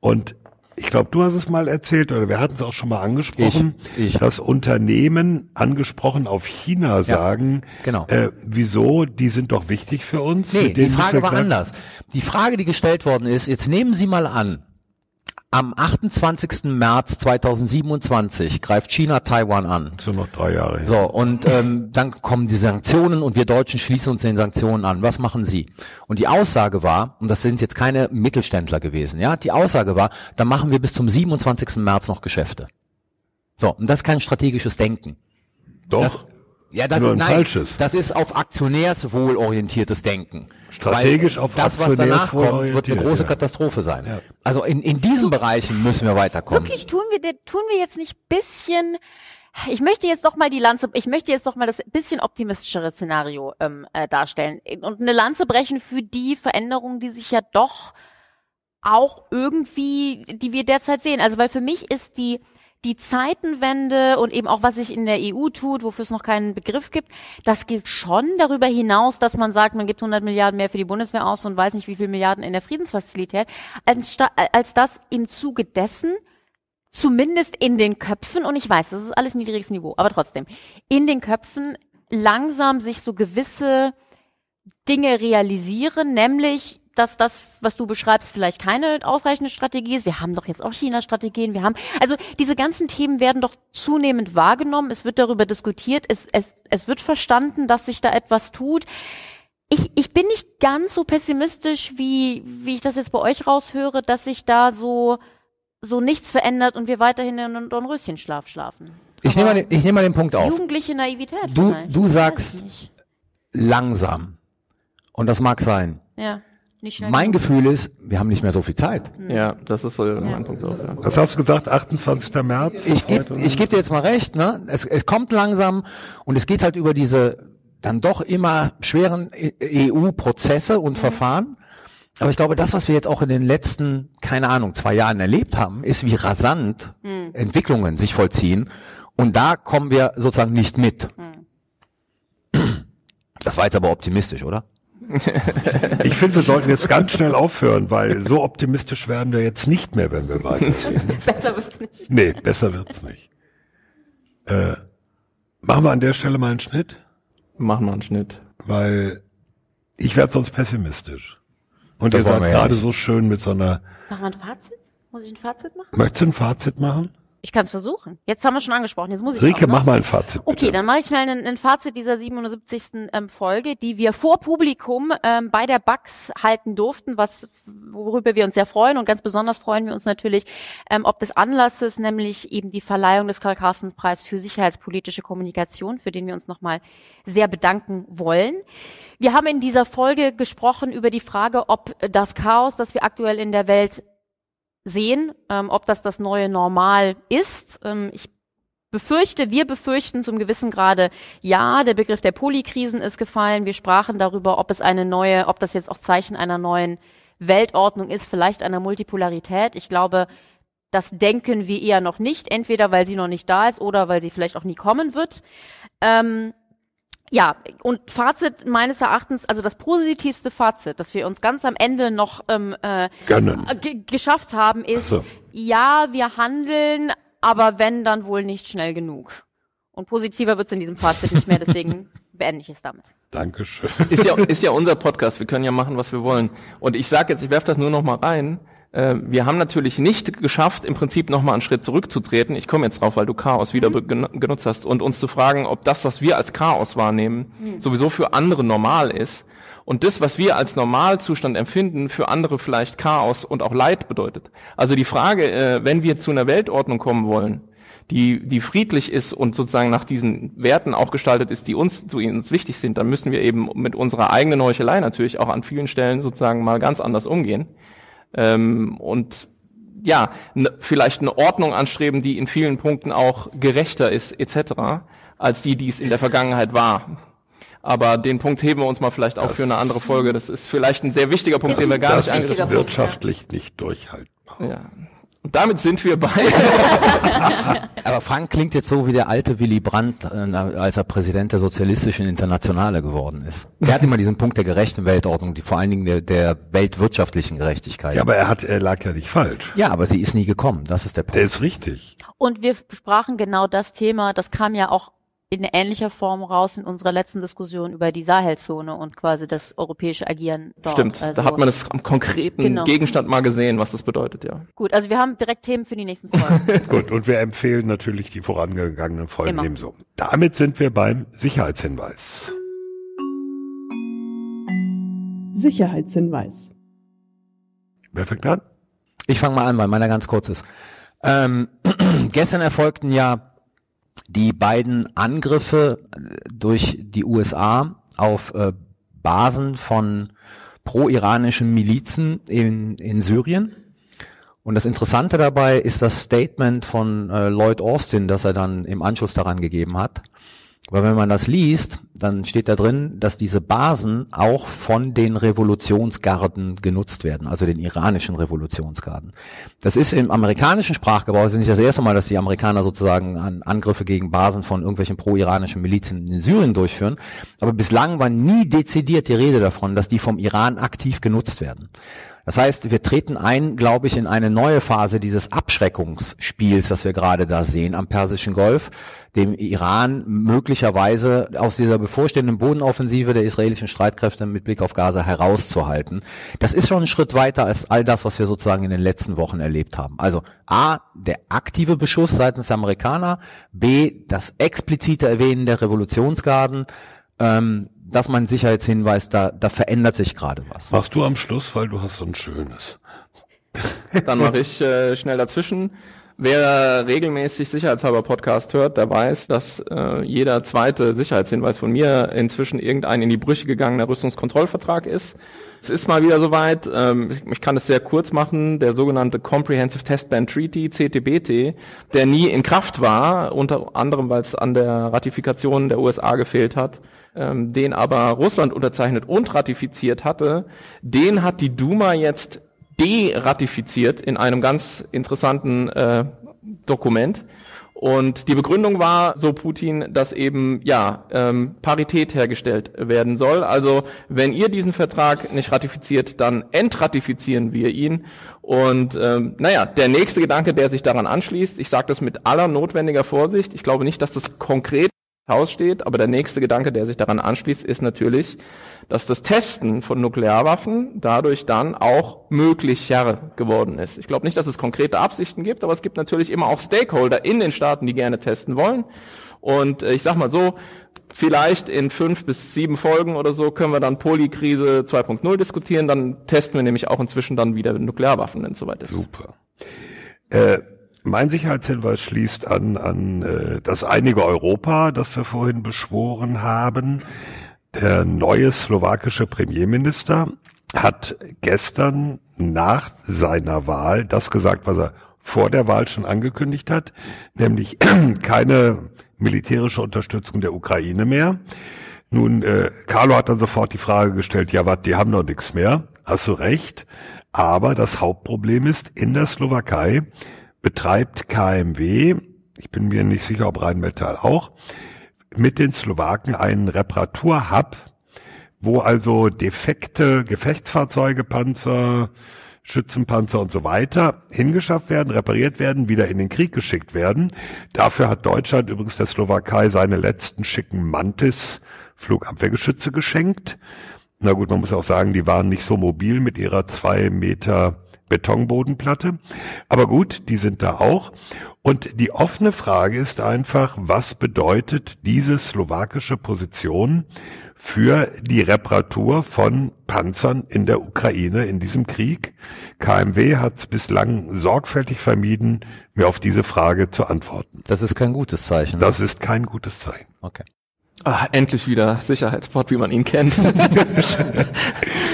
Und ich glaube, du hast es mal erzählt, oder wir hatten es auch schon mal angesprochen, Ich, ich. dass Unternehmen angesprochen auf China sagen, genau. äh, wieso, die sind doch wichtig für uns. Nee, die Frage war anders. Die Frage, die gestellt worden ist, jetzt nehmen Sie mal an, am 28. März 2027 greift China Taiwan an. So noch drei Jahre. So, und ähm, dann kommen die Sanktionen und wir Deutschen schließen uns den Sanktionen an. Was machen Sie? Und die Aussage war, und das sind jetzt keine Mittelständler gewesen, ja, die Aussage war, dann machen wir bis zum 27. März noch Geschäfte. So, und das ist kein strategisches Denken. Doch. Das, ja, das, Nur ein nein, falsches. das ist auf Aktionärswohl orientiertes Denken. Strategisch Weil auf das, was danach kommt, wird eine große ja. Katastrophe sein. Also in, in diesen Bereichen müssen wir weiterkommen. Wirklich tun wir, tun wir jetzt nicht bisschen, ich möchte jetzt doch mal die Lanze, ich möchte jetzt doch mal das bisschen optimistischere Szenario ähm, äh, darstellen und eine Lanze brechen für die Veränderungen, die sich ja doch auch irgendwie, die wir derzeit sehen. Also weil für mich ist die die Zeitenwende und eben auch was sich in der EU tut, wofür es noch keinen Begriff gibt, das gilt schon darüber hinaus, dass man sagt, man gibt 100 Milliarden mehr für die Bundeswehr aus und weiß nicht wie viel Milliarden in der Friedensfazilität, als, als das im Zuge dessen zumindest in den Köpfen, und ich weiß, das ist alles niedriges Niveau, aber trotzdem, in den Köpfen langsam sich so gewisse Dinge realisieren, nämlich, dass das, was du beschreibst, vielleicht keine ausreichende Strategie ist. Wir haben doch jetzt auch China-Strategien. Wir haben, also diese ganzen Themen werden doch zunehmend wahrgenommen. Es wird darüber diskutiert. Es, es, es wird verstanden, dass sich da etwas tut. Ich, ich bin nicht ganz so pessimistisch, wie, wie ich das jetzt bei euch raushöre, dass sich da so, so nichts verändert und wir weiterhin in einem Dornröschenschlaf schlafen. Ich nehme mal, den- ich nehme mal den Punkt auf. Jugendliche Naivität. Du- vielleicht. du sagst-. Langsam. Und das mag sein. Ja. Mein genug. Gefühl ist, wir haben nicht mehr so viel Zeit. Ja, das ist so mein Punkt auch. Ja. Was hast du gesagt? 28. März? Ich gebe ich geb dir jetzt mal recht, ne? Es, es kommt langsam und es geht halt über diese dann doch immer schweren EU-Prozesse und Verfahren. Aber ich glaube, das, was wir jetzt auch in den letzten, keine Ahnung, zwei Jahren erlebt haben, ist, wie rasant Entwicklungen sich vollziehen. Und da kommen wir sozusagen nicht mit. Das Das war jetzt aber optimistisch, oder? Ich finde, wir sollten jetzt ganz schnell aufhören, weil so optimistisch werden wir jetzt nicht mehr, wenn wir weiterziehen. Besser wird's nicht. Nee, besser wird's nicht. Äh, machen wir an der Stelle mal einen Schnitt, Machen wir einen Schnitt. weil ich werde sonst pessimistisch. Und Das ihr seid gerade so schön mit so einer. Machen wir ein Fazit? Muss ich ein Fazit machen? Möchtest du ein Fazit machen? Ich kann es versuchen. Jetzt haben wir schon angesprochen. Jetzt muss ich Rike, ne? mach mal ein Fazit. Okay, bitte. dann mache ich schnell ein, ein Fazit dieser 77. Ähm, Folge, die wir vor Publikum ähm, bei der Bax halten durften, was worüber wir uns sehr freuen und ganz besonders freuen wir uns natürlich ähm, ob des Anlasses, nämlich eben die Verleihung des Karl Carstens Preis für sicherheitspolitische Kommunikation, für den wir uns nochmal sehr bedanken wollen. Wir haben in dieser Folge gesprochen über die Frage, ob das Chaos, das wir aktuell in der Welt sehen, ähm, ob das das neue Normal ist. Ähm, ich befürchte, wir befürchten zum gewissen Grade, ja, der Begriff der Polykrisen ist gefallen. Wir sprachen darüber, ob es eine neue, ob das jetzt auch Zeichen einer neuen Weltordnung ist, vielleicht einer Multipolarität. Ich glaube, das denken wir eher noch nicht, entweder weil sie noch nicht da ist oder weil sie vielleicht auch nie kommen wird. Ähm, ja, und Fazit meines Erachtens, also das positivste Fazit, das wir uns ganz am Ende noch ähm, äh, ge geschafft haben, ist, so. ja, wir handeln, aber wenn, dann wohl nicht schnell genug. Und positiver wird's in diesem Fazit nicht mehr, deswegen beende ich es damit. Dankeschön. Ist ja, ist ja unser Podcast, wir können ja machen, was wir wollen. Und ich sage jetzt, ich werfe das nur noch mal rein. Äh, Wir haben natürlich nicht geschafft, im Prinzip noch mal einen Schritt zurückzutreten. Ich komme jetzt drauf, weil du Chaos wieder gen- genutzt hast und uns zu fragen, ob das, was wir als Chaos wahrnehmen, sowieso für andere normal ist. Und das, was wir als Normalzustand empfinden, für andere vielleicht Chaos und auch Leid bedeutet. Also die Frage, äh, wenn wir zu einer Weltordnung kommen wollen, die, die friedlich ist und sozusagen nach diesen Werten auch gestaltet ist, die uns zu uns wichtig sind, dann müssen wir eben mit unserer eigenen Heuchelei natürlich auch an vielen Stellen sozusagen mal ganz anders umgehen. Ähm, und ja, ne, vielleicht eine Ordnung anstreben, die in vielen Punkten auch gerechter ist, etc., als die, die es in der Vergangenheit war. Aber den Punkt heben wir uns mal vielleicht auch für eine andere Folge. Das ist vielleicht ein sehr wichtiger Punkt, Das den wir ist gar Das nicht ein ist wichtiger angerissen Punkt, wirtschaftlich nicht durchhaltbar. haben. Ja. Und damit sind wir bei Aber Frank klingt jetzt so wie der alte Willy Brandt, äh, als er Präsident der Sozialistischen Internationale geworden ist. Der hat immer diesen Punkt der gerechten Weltordnung, die vor allen Dingen der, der weltwirtschaftlichen Gerechtigkeit. Ja, aber er hat, er lag ja nicht falsch. ja, aber sie ist nie gekommen. Das ist der Der Punkt. ist richtig. Und wir besprachen genau das Thema, das kam ja auch in ähnlicher Form raus in unserer letzten Diskussion über die Sahelzone und quasi das europäische Agieren dort. Stimmt, Also, da hat man es am konkreten Genau. Gegenstand mal gesehen, was das bedeutet, ja. Gut, also wir haben direkt Themen für die nächsten Folgen. Gut, und wir empfehlen natürlich die vorangegangenen Folgen Immer. ebenso. Damit sind wir beim Sicherheitshinweis. Sicherheitshinweis. Wer fängt an? Ich fange mal an, weil meiner ganz kurz ist. Ähm, gestern erfolgten ja die beiden Angriffe äh, durch die USA auf äh, Basen von pro-iranischen Milizen in, in Syrien. Und das Interessante dabei ist das Statement von äh, Lloyd Austin, das er dann im Anschluss daran gegeben hat. Weil wenn man das liest, dann steht da drin, dass diese Basen auch von den Revolutionsgarden genutzt werden, also den iranischen Revolutionsgarden. Das ist im amerikanischen Sprachgebrauch das ist nicht das erste Mal, dass die Amerikaner sozusagen an Angriffe gegen Basen von irgendwelchen pro-iranischen Milizen in Syrien durchführen. Aber bislang war nie dezidiert die Rede davon, dass die vom Iran aktiv genutzt werden. Das heißt, wir treten ein, glaube ich, in eine neue Phase dieses Abschreckungsspiels, das wir gerade da sehen am Persischen Golf, dem Iran möglicherweise aus dieser bevorstehenden Bodenoffensive der israelischen Streitkräfte mit Blick auf Gaza herauszuhalten. Das ist schon ein Schritt weiter als all das, was wir sozusagen in den letzten Wochen erlebt haben. Also A, der aktive Beschuss seitens der Amerikaner, B, das explizite Erwähnen der Revolutionsgarden, ähm, dass man Sicherheitshinweis, da, da verändert sich gerade was. Machst du am Schluss, weil du hast so ein schönes. Dann mache ich äh, schnell dazwischen. Wer regelmäßig Sicherheitshalber Podcast hört, der weiß, dass äh, jeder zweite Sicherheitshinweis von mir inzwischen irgendein in die Brüche gegangener Rüstungskontrollvertrag ist. Es ist mal wieder soweit, ähm, ich, ich kann es sehr kurz machen, der sogenannte Comprehensive Test Ban Treaty, CTBT, der nie in Kraft war, unter anderem, weil es an der Ratifikation der USA gefehlt hat, ähm, den aber Russland unterzeichnet und ratifiziert hatte, den hat die Duma jetzt deratifiziert in einem ganz interessanten äh, Dokument. Und die Begründung war, so Putin, dass eben ja ähm, Parität hergestellt werden soll. Also wenn ihr diesen Vertrag nicht ratifiziert, dann entratifizieren wir ihn. Und ähm, naja, der nächste Gedanke, der sich daran anschließt, ich sage das mit aller notwendiger Vorsicht, ich glaube nicht, dass das konkret aussteht, aber der nächste Gedanke, der sich daran anschließt, ist natürlich, dass das Testen von Nuklearwaffen dadurch dann auch möglicher geworden ist. Ich glaube nicht, dass es konkrete Absichten gibt, aber es gibt natürlich immer auch Stakeholder in den Staaten, die gerne testen wollen. Und äh, ich sag mal so, vielleicht in fünf bis sieben Folgen oder so können wir dann Polykrise 2.0 diskutieren. Dann testen wir nämlich auch inzwischen dann wieder Nuklearwaffen, wenn es soweit. Super. Äh, mein Sicherheitshinweis schließt an, an äh, das einige Europa, das wir vorhin beschworen haben. Der neue slowakische Premierminister hat gestern nach seiner Wahl das gesagt, was er vor der Wahl schon angekündigt hat, nämlich keine militärische Unterstützung der Ukraine mehr. Nun, äh, Carlo hat dann sofort die Frage gestellt, ja, was, die haben doch nichts mehr. Hast du recht. Aber das Hauptproblem ist, in der Slowakei betreibt KMW, ich bin mir nicht sicher, ob Rheinmetall auch, mit den Slowaken einen Reparaturhub, wo also defekte Gefechtsfahrzeuge, Panzer, Schützenpanzer und so weiter hingeschafft werden, repariert werden, wieder in den Krieg geschickt werden. Dafür hat Deutschland übrigens der Slowakei seine letzten schicken Mantis Flugabwehrgeschütze geschenkt. Na gut, man muss auch sagen, die waren nicht so mobil mit ihrer zwei Meter Betonbodenplatte. Aber gut, die sind da auch. Und die offene Frage ist einfach, was bedeutet diese slowakische Position für die Reparatur von Panzern in der Ukraine in diesem Krieg? KMW hat es bislang sorgfältig vermieden, mir auf diese Frage zu antworten. Das ist kein gutes Zeichen. Das ist kein gutes Zeichen. Okay. Ah, endlich wieder Sicherheitspot, wie man ihn kennt.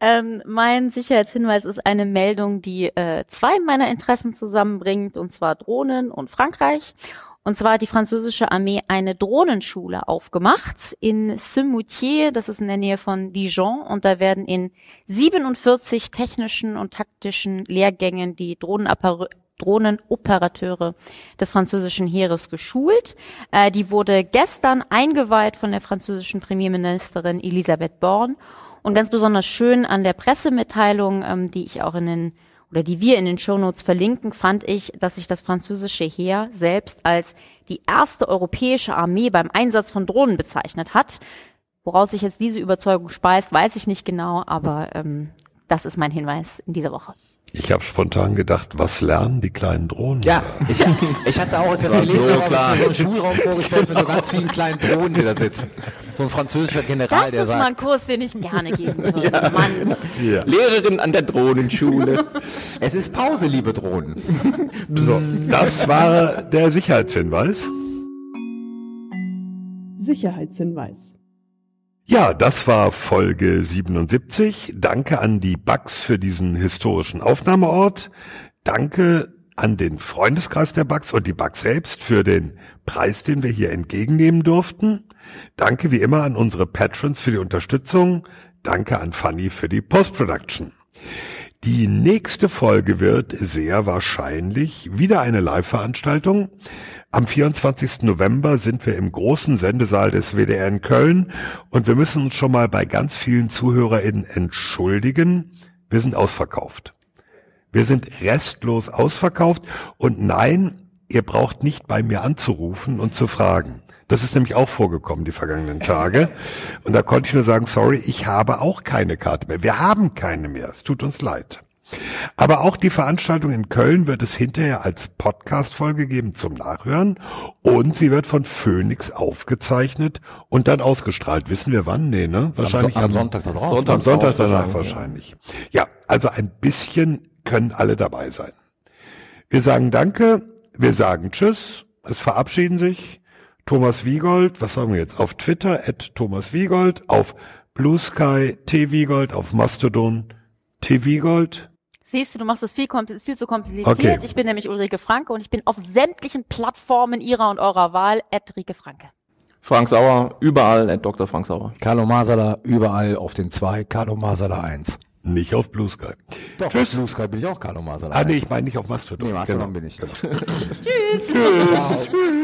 Ähm, mein Sicherheitshinweis ist eine Meldung, die äh, zwei meiner Interessen zusammenbringt, und zwar Drohnen und Frankreich. Und zwar hat die französische Armee eine Drohnenschule aufgemacht in Saint-Moutier, das ist in der Nähe von Dijon, und da werden in 47 technischen und taktischen Lehrgängen die Drohnenoperateure des französischen Heeres geschult. Äh, die wurde gestern eingeweiht von der französischen Premierministerin Elisabeth Born und ganz besonders schön an der Pressemitteilung, ähm, die ich auch in den oder die wir in den Shownotes verlinken, fand ich, dass sich das französische Heer selbst als die erste europäische Armee beim Einsatz von Drohnen bezeichnet hat. Woraus sich jetzt diese Überzeugung speist, weiß ich nicht genau, aber ähm, das ist mein Hinweis in dieser Woche. Ich habe spontan gedacht, was lernen die kleinen Drohnen? Ja, ich, ich hatte auch das gelesen, so, klar. so einen Schulraum vorgestellt mit so ganz vielen kleinen Drohnen, die da sitzen. So ein französischer General, das der sagt. Das ist mal ein Kurs, den ich gerne geben würde. ja. Mann. Ja. Lehrerin an der Drohnenschule. es ist Pause, liebe Drohnen. so, das war der Sicherheitshinweis. Sicherheitshinweis. Ja, das war Folge 77. Danke an die Bugs für diesen historischen Aufnahmeort. Danke an den Freundeskreis der Bugs und die Bugs selbst für den Preis, den wir hier entgegennehmen durften. Danke wie immer an unsere Patrons für die Unterstützung. Danke an Fanny für die Post-Production. Die nächste Folge wird sehr wahrscheinlich wieder eine Live-Veranstaltung. Am 24. November sind wir im großen Sendesaal des WDR in Köln und wir müssen uns schon mal bei ganz vielen ZuhörerInnen entschuldigen. Wir sind ausverkauft. Wir sind restlos ausverkauft und nein, ihr braucht nicht bei mir anzurufen und zu fragen. Das ist nämlich auch vorgekommen die vergangenen Tage. Und da konnte ich nur sagen, sorry, ich habe auch keine Karte mehr. Wir haben keine mehr. Es tut uns leid. Aber auch die Veranstaltung in Köln wird es hinterher als Podcast-Folge geben zum Nachhören und sie wird von Phoenix aufgezeichnet und dann ausgestrahlt. Wissen wir wann? Nee, ne? Wahrscheinlich am, am Sonntag danach. Sonntag, am Sonntag danach wahrscheinlich. Ja, also ein bisschen können alle dabei sein. Wir sagen Danke, wir sagen Tschüss, es verabschieden sich Thomas Wiegold, was sagen wir jetzt, auf Twitter, at Thomas Wiegold, auf Blue Sky, T Wiegold, auf Mastodon, T Wiegold, Siehst du, du machst es viel, viel zu kompliziert. Okay. Ich bin nämlich Ulrike Franke und ich bin auf sämtlichen Plattformen ihrer und eurer Wahl at Rike Franke. Frank Sauer, überall at Dr. Frank Sauer. Carlo Masala, überall auf den zwei, Carlo Masala 1. Nicht auf Blue Sky. Doch, Tschüss. Blue Sky bin ich auch Carlo Maser. Ah, nee, ich meine nicht auf Mastodon. Nee, Mastodon Genau. bin ich. Tschüss. Tschüss. Tschüss.